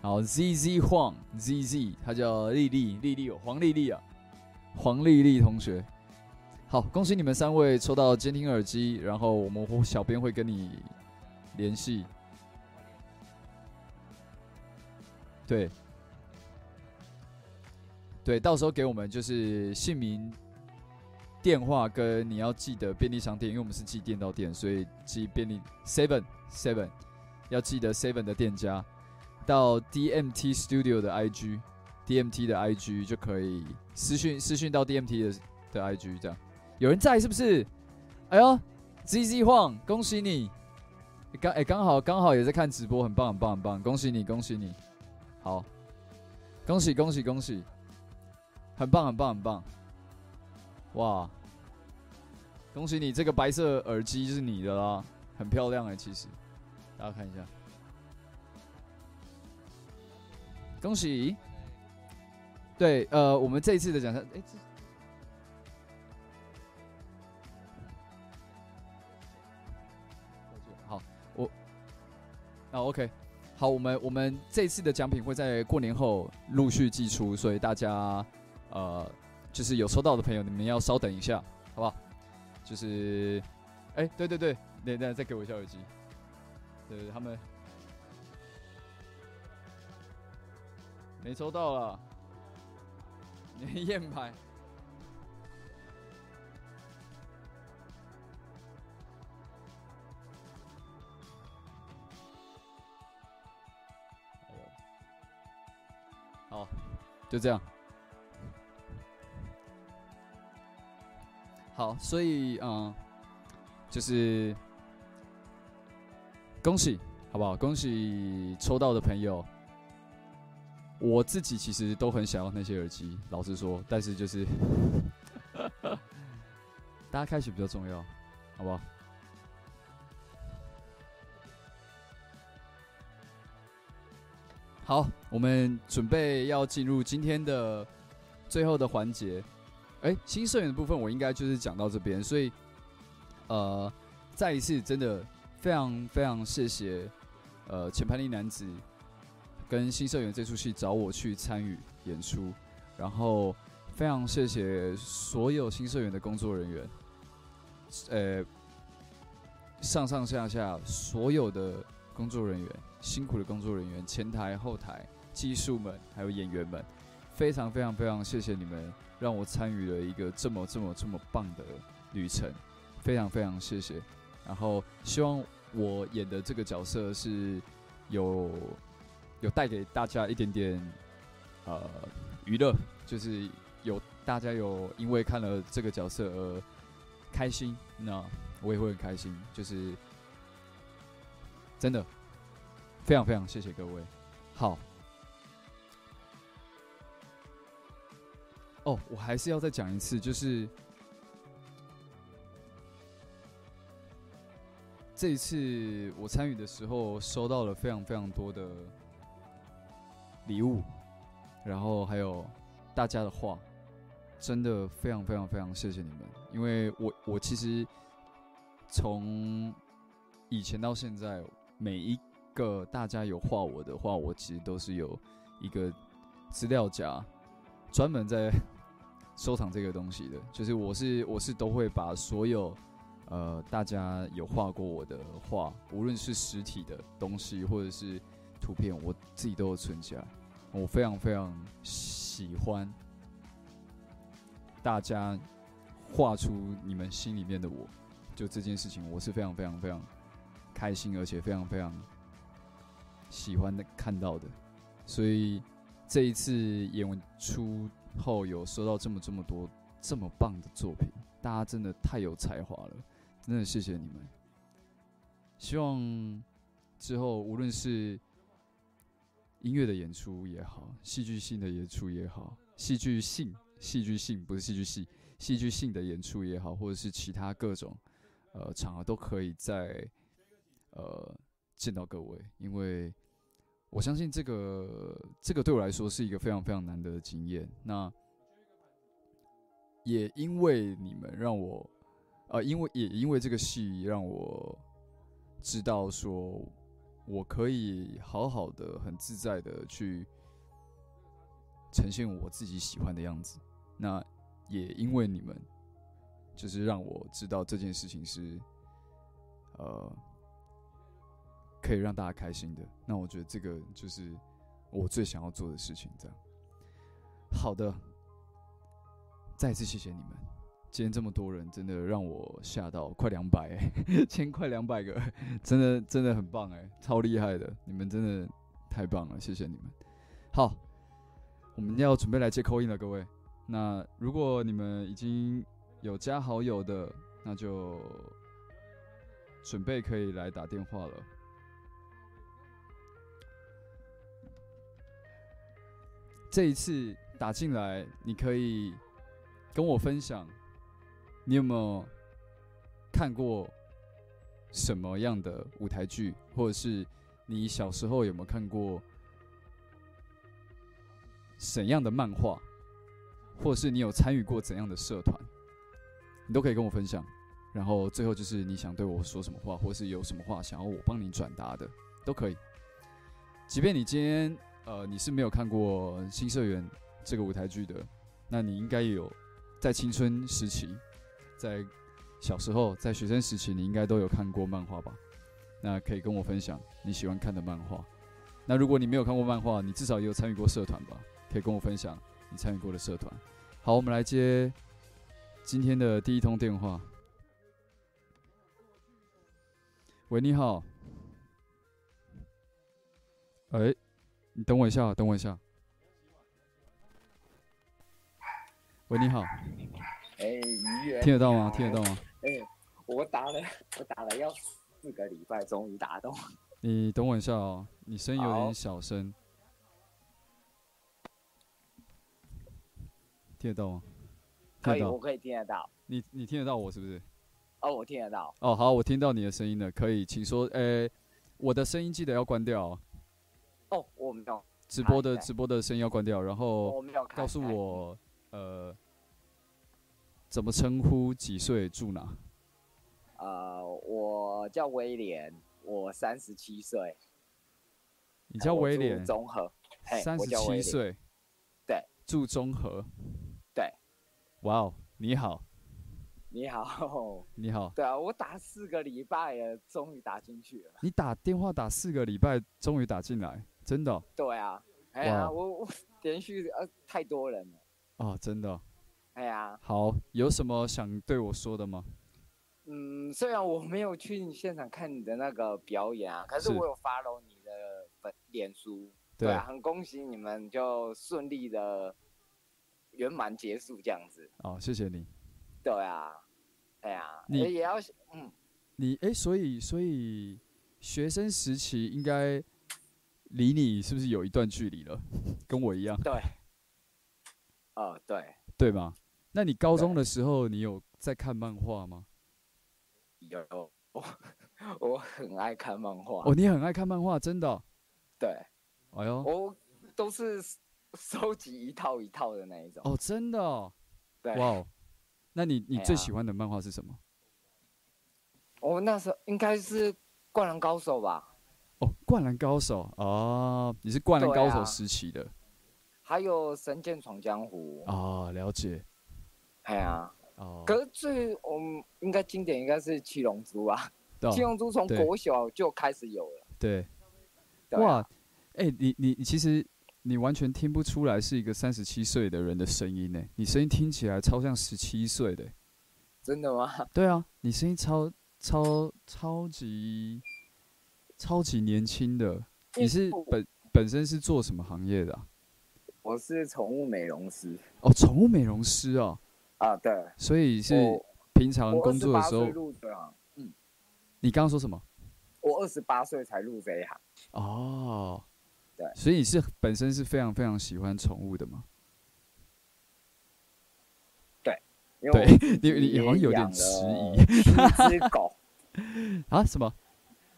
好，Z Z 晃 Z Z，他叫丽丽，丽丽哦，黄丽丽啊，黄丽丽同学。好，恭喜你们三位抽到监听耳机，然后我们小编会跟你联系。对，对，到时候给我们就是姓名、电话跟你要记得便利商店，因为我们是寄电到店，所以寄便利 Seven Seven，要记得 Seven 的店家到 DMT Studio 的 IG，DMT 的 IG 就可以私讯私讯到 DMT 的的 IG 这样。有人在是不是？哎呦，Z Z 晃，恭喜你！刚哎刚好刚好也在看直播，很棒很棒很棒，恭喜你恭喜你！好，恭喜恭喜恭喜！很棒很棒很棒！哇，恭喜你这个白色耳机是你的啦，很漂亮哎，其实大家看一下，恭喜！对，呃，我们这一次的奖项，哎。啊，OK，好，我们我们这次的奖品会在过年后陆续寄出，所以大家呃，就是有收到的朋友，你们要稍等一下，好不好？就是，哎，对对对，那那再给我一下耳机，对，他们没抽到了，验牌。就这样。好，所以嗯，就是恭喜，好不好？恭喜抽到的朋友。我自己其实都很想要那些耳机，老实说，但是就是 大家开始比较重要，好不好？好，我们准备要进入今天的最后的环节。哎，新社员的部分我应该就是讲到这边，所以呃，再一次真的非常非常谢谢呃前排力男子跟新社员这出戏找我去参与演出，然后非常谢谢所有新社员的工作人员，呃，上上下下所有的工作人员。辛苦的工作人员、前台、后台、技术们，还有演员们，非常非常非常谢谢你们，让我参与了一个这么这么这么棒的旅程，非常非常谢谢。然后希望我演的这个角色是有有带给大家一点点呃娱乐，就是有大家有因为看了这个角色而开心，那我也会很开心，就是真的。非常非常谢谢各位，好。哦，我还是要再讲一次，就是这一次我参与的时候，收到了非常非常多的礼物，然后还有大家的话，真的非常非常非常谢谢你们，因为我我其实从以前到现在每一。个大家有画我的话，我其实都是有一个资料夹，专门在 收藏这个东西的。就是我是我是都会把所有呃大家有画过我的画，无论是实体的东西或者是图片，我自己都有存起来。我非常非常喜欢大家画出你们心里面的我，就这件事情，我是非常非常非常开心，而且非常非常。喜欢的看到的，所以这一次演出后有收到这么这么多这么棒的作品，大家真的太有才华了，真的谢谢你们。希望之后无论是音乐的演出也好，戏剧性的演出也好，戏剧性戏剧性不是戏剧系，戏剧性的演出也好，或者是其他各种呃场合都可以在呃见到各位，因为。我相信这个这个对我来说是一个非常非常难得的经验。那也因为你们让我，呃，因为也因为这个戏让我知道说，我可以好好的、很自在的去呈现我自己喜欢的样子。那也因为你们，就是让我知道这件事情是，呃，可以让大家开心的。那我觉得这个就是我最想要做的事情。这样，好的，再次谢谢你们。今天这么多人，真的让我吓到，快两百哎，今天快两百个，真的真的很棒哎，超厉害的，你们真的太棒了，谢谢你们。好，我们要准备来接口音了，各位。那如果你们已经有加好友的，那就准备可以来打电话了。这一次打进来，你可以跟我分享，你有没有看过什么样的舞台剧，或者是你小时候有没有看过怎样的漫画，或者是你有参与过怎样的社团，你都可以跟我分享。然后最后就是你想对我说什么话，或是有什么话想要我帮你转达的，都可以。即便你今天呃你是没有看过《新社员》这个舞台剧的，那你应该有在青春时期，在小时候，在学生时期，你应该都有看过漫画吧？那可以跟我分享你喜欢看的漫画。那如果你没有看过漫画，你至少也有参与过社团吧？可以跟我分享你参与过的社团。好，我们来接今天的第一通电话。喂，你好。哎、你等我一下，等我一下。喂，你好，哎，愉悦，听得到吗？听得到吗？哎，我打了，我打了要四个礼拜，终于打动。你等我一下哦，你声音有点小声，听得到吗？听可以？我可以听得到。你你听得到我是不是？哦，我听得到。哦，好，我听到你的声音了，可以，请说。哎、我的声音记得要关掉哦，哦，我没有，直播的直播的声音要关掉，然后告诉我，呃，怎么称呼，几岁，住哪？呃，我叫威廉，我三十七岁。你叫威廉，综合。三十。七岁，对，住综合。对，哇哦，你好，你好。你好，对啊，我打四个礼拜了，终于打进去了。你打电话打四个礼拜，终于打进来，真的哦对啊，哎呀，我我连续呃太多人了。哦，真的哦。哎呀，好，有什么想对我说的吗？嗯，虽然我没有去你现场看你的那个表演啊，可是是我有 follow 你的本脸书，对啊，很恭喜你们就顺利的圆满结束这样子，哦，谢谢你。对啊，哎呀，你呃也要嗯，你哎、所以所以学生时期应该离你是不是有一段距离了？跟我一样，对，哦对，对吗？那你高中的时候，你有在看漫画吗？有。我 我很爱看漫画，哦，你很爱看漫画，真的？哦、对。哎呦，我都是收集一套一套的那一种，哦，真的？哦，对，哇哦，那你你最喜欢的漫画是什么？我那时候应该是灌篮高手吧，哦，灌篮高手哦，你是灌篮高手啊时期的还有神剑闯江湖，哦，了解哎呀。哦，可是最我们应该经典应该是七龙珠吧？对哦七龙珠从国小就开始有了。对，哇，哎、你你你其实你完全听不出来是一个三十七岁的人的声音呢，你声音听起来超像十七岁的。真的吗？对啊，你声音超超超级超级年轻的。你是本本身是做什么行业的啊、我是宠物美容师哦，宠物美容师哦，啊，对，所以是平常工作的28时候岁，入这行，嗯，你刚刚说什么？我二十八岁才入这一行。哦，对所以你是本身是非常非常喜欢宠物的吗？因为对 你你好像有点迟疑一只狗，啊？什么？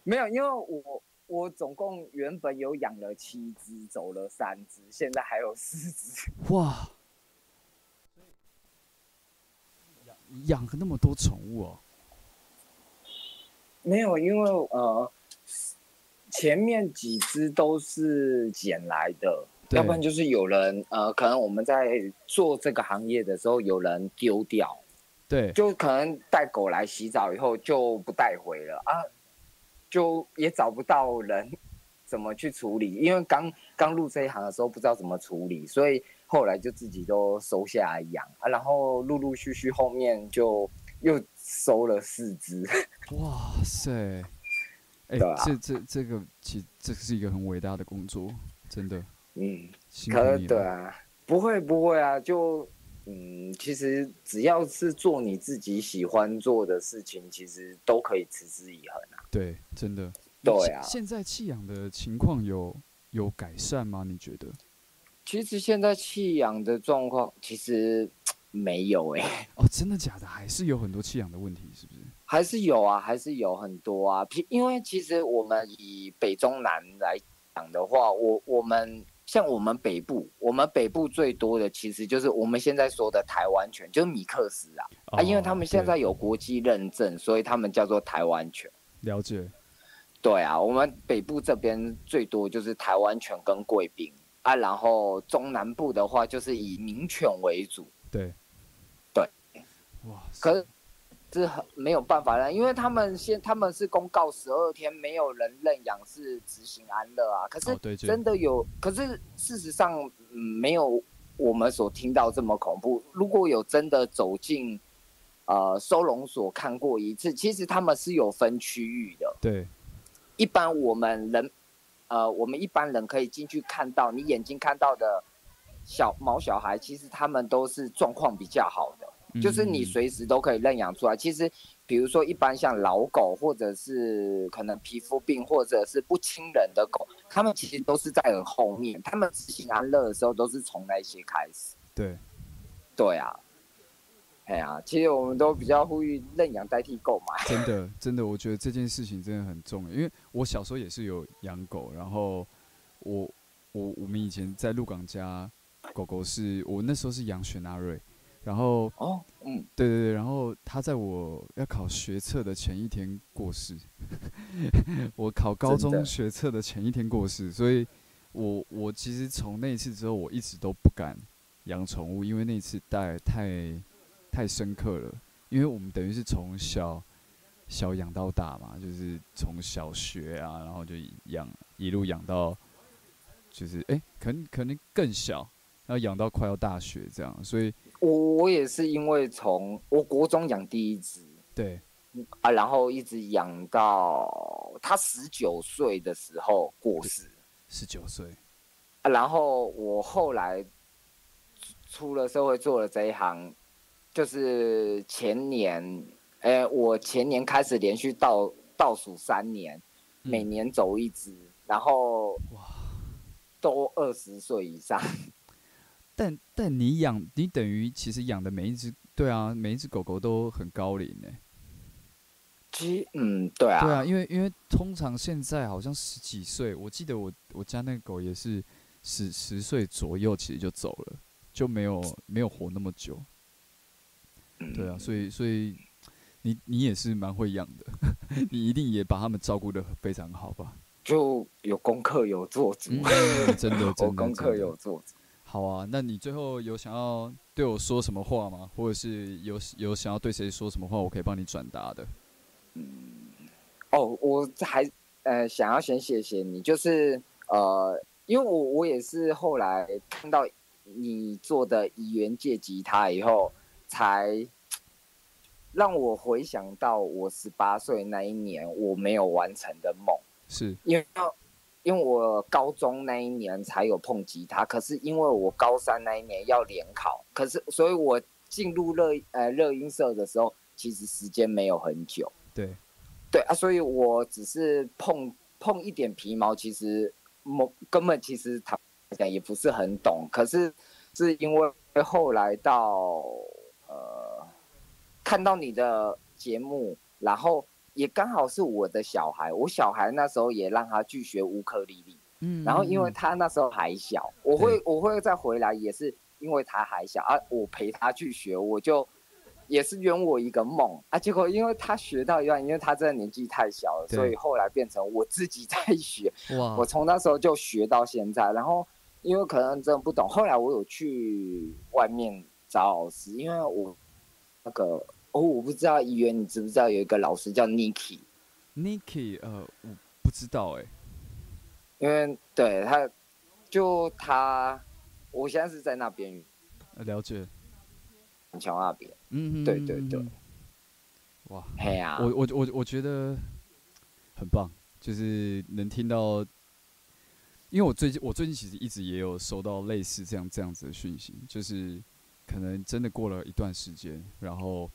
没有，因为我我总共原本有养了七只，走了三只，现在还有四只。哇，养养了那么多宠物哦，没有，因为呃，前面几只都是捡来的，要不然就是有人呃，可能我们在做这个行业的时候，有人丢掉，对，就可能带狗来洗澡以后就不带回了啊，就也找不到人怎么去处理，因为刚刚入这一行的时候不知道怎么处理，所以后来就自己都收下来养啊，然后陆陆续续后面就又收了四只。哇塞，哎、这这这个其实这是一个很伟大的工作，真的嗯，可。对啊，不会不会啊，就嗯，其实只要是做你自己喜欢做的事情，其实都可以持之以恒啊。对，真的。对啊现现在弃养的情况有有改善吗？你觉得？其实现在弃养的状况其实没有哎、哦，真的假的？还是有很多弃养的问题，是不是？还是有啊，还是有很多啊。因为其实我们以北中南来讲的话，我我们像我们北部，我们北部最多的其实就是我们现在说的台湾犬，就是米克斯啊。啊，因为他们现在有国际认证，所以他们叫做台湾犬。了解，对啊，我们北部这边最多就是台湾犬跟贵宾啊，然后中南部的话就是以名犬为主。对，对，哇，可是这很没有办法了，因为他们现他们是公告十二天没有人认养是执行安乐啊，可是真的有，可是事实上、嗯、没有我们所听到这么恐怖。如果有真的走进呃收容所看过一次，其实他们是有分区域的。对一般我们人，呃，我们一般人可以进去看到，你眼睛看到的小毛小孩，其实他们都是状况比较好的，就是你嗯随时都可以认养出来。其实，比如说一般像老狗，或者是可能皮肤病，或者是不亲人的狗，他们其实都是在很后面，他们执行安乐的时候都是从那些开始。对，对啊，哎呀、其实我们都比较呼吁认养代替购买。真的 真的，我觉得这件事情真的很重要，因为我小时候也是有养狗，然后我我我们以前在鹿港家狗狗是我那时候是养雪纳瑞，然后哦，嗯，对对对，然后他在我要考学测的前一天过世，我考高中。学测的前一天过世，所以我我其实从那一次之后，我一直都不敢养宠物，因为那一次带太太深刻了，因为我们等于是从小小养到大嘛，就是从小学啊，然后就养一路养到就是哎、可能可能更小，然后养到快要大学这样，所以我我也是因为从我国中养第一只对啊，然后一直养到它十九岁的时候过世十九岁。啊，然后我后来出出了社会做了这一行，就是前年，哎、我前年开始连续倒倒数三年，嗯每年走一只，然后哇！都二十岁以上。但但你养，你等于其实养的每一只，对啊，每一只狗狗都很高龄呢。其实，嗯，对啊，对啊，因为因为通常现在好像十几岁，我记得我我家那个狗也是十十岁左右，其实就走了，就没有没有活那么久。嗯对啊，所以所以你你也是蛮会养的，你一定也把他们照顾的非常好吧？就有功课有做足，嗯，真的 真的我功课有做足。好啊，那你最后有想要对我说什么话吗？或者是有有想要对谁说什么话，我可以帮你转达的。嗯哦，我还呃想要先谢谢你，就是呃，因为我我也是后来看到你做的怡园界吉他以后，才让我回想到我十八岁那一年我没有完成的梦，是，因为因为我高中那一年才有碰吉他，可是因为我高三那一年要联考，可是所以我进入乐呃乐音社的时候，其实时间没有很久。对，对啊，所以我只是碰碰一点皮毛，其实某根本其实坦白讲也不是很懂。可是是因为后来到呃看到你的节目，然后也刚好是我的小孩，我小孩那时候也让他去学乌克丽丽，嗯然后因为嗯他那时候还小，我会我会再回来，也是因为他还小啊，我陪他去学，我就也是圆我一个梦啊。结果因为他学到一半，因为他真的年纪太小了，所以后来变成我自己在学。哇我从那时候就学到现在，然后因为可能真的不懂，后来我有去外面找老师，因为我那个哦，我不知道怡园你知不知道有一个老师叫 Niki，Niki，呃，我不知道哎、因为对他就他，我现在是在那边呃了解，板桥那边，嗯哼对对对哇，嘿呀、我我我我觉得很棒，就是能听到，因为我最近我最近其实一直也有收到类似这样这样子的讯息，就是可能真的过了一段时间，然后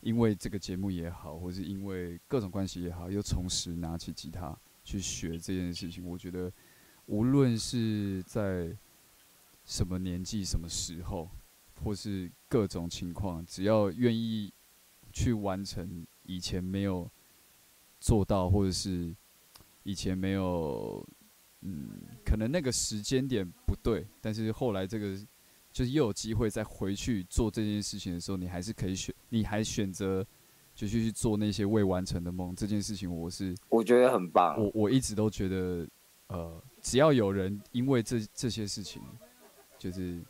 因为这个节目也好，或是因为各种关系也好，又重拾拿起吉他去学这件事情，我觉得无论是在什么年纪、什么时候，或是各种情况，只要愿意去完成以前没有做到，或者是以前没有，嗯，可能那个时间点不对，但是后来这个就是又有机会再回去做这件事情的时候，你还是可以选，你还选择就去去做那些未完成的梦。这件事情，我是我觉得很棒。我我一直都觉得，呃，只要有人因为这这些事情，就是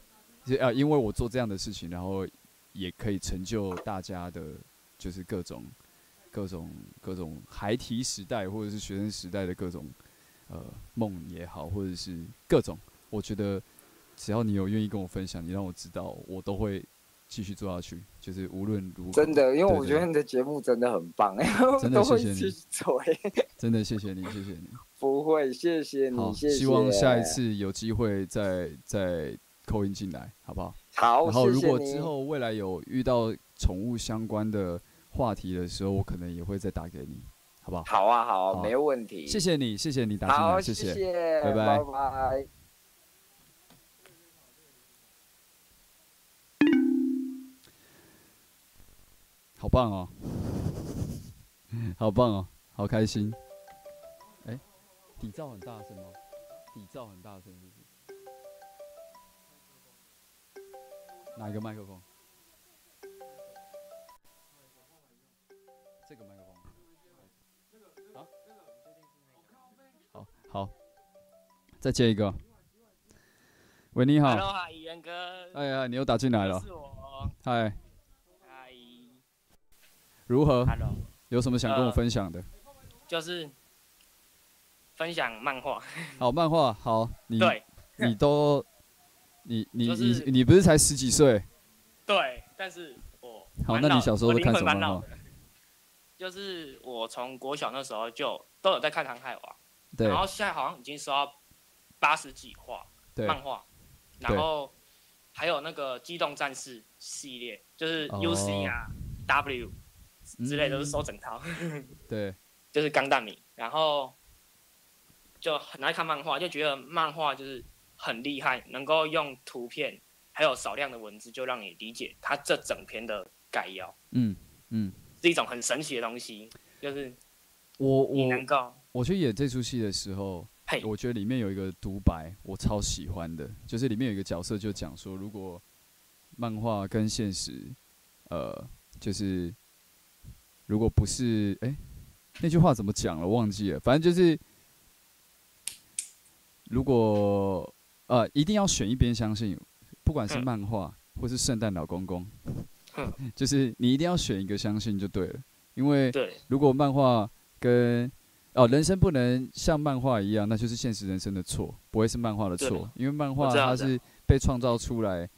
就啊，因为我做这样的事情，然后也可以成就大家的，就是各种各种各种孩提时代或者是学生时代的各种呃梦也好，或者是各种，我觉得只要你有愿意跟我分享，你让我知道，我都会继续做下去。就是无论如何，真的，因为我觉得你的节目真的很棒，哎 真的谢谢你。真的谢谢你，谢谢你。不会，谢谢，你，谢谢。希望下一次有机会再再扣音进来，好不好？好，然后如果之后未来有遇到宠物相关的话题的时候，我可能也会再打给你，好不好？好啊，好啊，好没问题。谢谢你，谢谢你打进好，来，谢谢。谢，拜拜拜拜。好棒哦，好棒哦，好开心。哎、底噪很大声吗？底噪很大声是不是？哪一个麦克风？这个麦克风吗？啊？好好，再接一个。喂，你好。Hello，嗨，元哥。哎呀，你又打进来了又。是我。嗨如何？，Hello，有什么想跟我呃分享的？就是分享漫画。好，漫画好，你对你都 你你就是你你不是才十几岁？对，但是我好，那你小时候都看什么漫画？就是我从国小那时候就都有在看《航海王》，对然后现在好像已经收到八十几话对漫画，然后还有那个《机动战士》系列，就是哦 UC 啊、W 之类都是收嗯整套。对就是钢弹米，然后就很爱看漫画，就觉得漫画就是很厉害，能够用图片还有少量的文字就让你理解它这整篇的概要，嗯嗯，是一种很神奇的东西。就是我我能我够我去演这出戏的时候，嘿，我觉得里面有一个独白我超喜欢的，就是里面有一个角色就讲说，如果漫画跟现实，呃，就是如果不是哎、那句话怎么讲了？忘记了，反正就是如果呃一定要选一边相信，不管是嗯。漫画或是圣诞老公公嗯，就是你一定要选一个相信就对了，因为如果漫画跟哦，人生不能像漫画一样，那就是现实人生的错，不会是漫画的错，因为漫画它是被创造出来，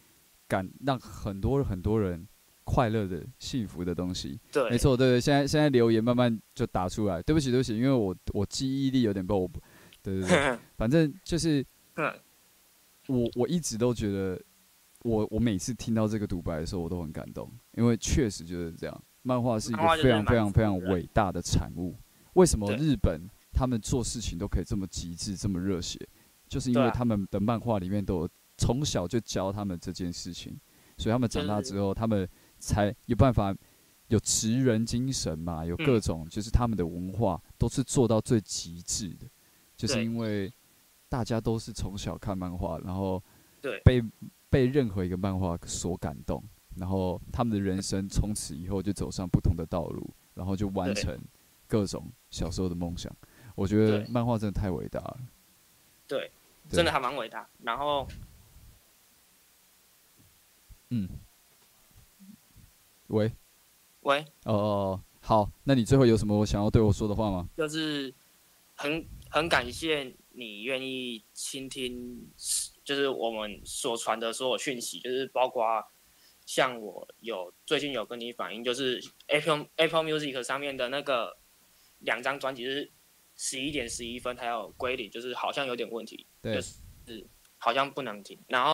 感让很多很多人快乐的、幸福的东西。对，没错，对对，现在现在留言慢慢就打出来，对不起对不起，因为我我记忆力有点不，我不对对对，反正就是嗯。我我一直都觉得，我我每次听到这个独白的时候，我都很感动，因为确实就是这样，漫画是一个非常非常非常伟大的产物。为什么日本他们做事情都可以这么极致、这么热血？就是因为他们的漫画里面都有从小就教他们这件事情，所以他们长大之后，他们才有办法有职人精神嘛，有嗯。各种就是他们的文化都是做到最极致的，就是因为大家都是从小看漫画，然后对。被被任何一个漫画所感动，然后他们的人生从此以后就走上不同的道路，然后就完成各种小时候的梦想。我觉得漫画真的太伟大了。对，对。真的还蛮伟大。然后嗯，喂，喂，哦哦哦，好，那你最后有什么想要对我说的话吗？就是很很感谢你愿意倾听，就是我们所传的所有讯息，就是包括像我有最近有跟你反映，就是 Apple Apple Music 上面的那个两张专辑，是十一点十一分还有归零，就是好像有点问题，对就是好像不能听，然后。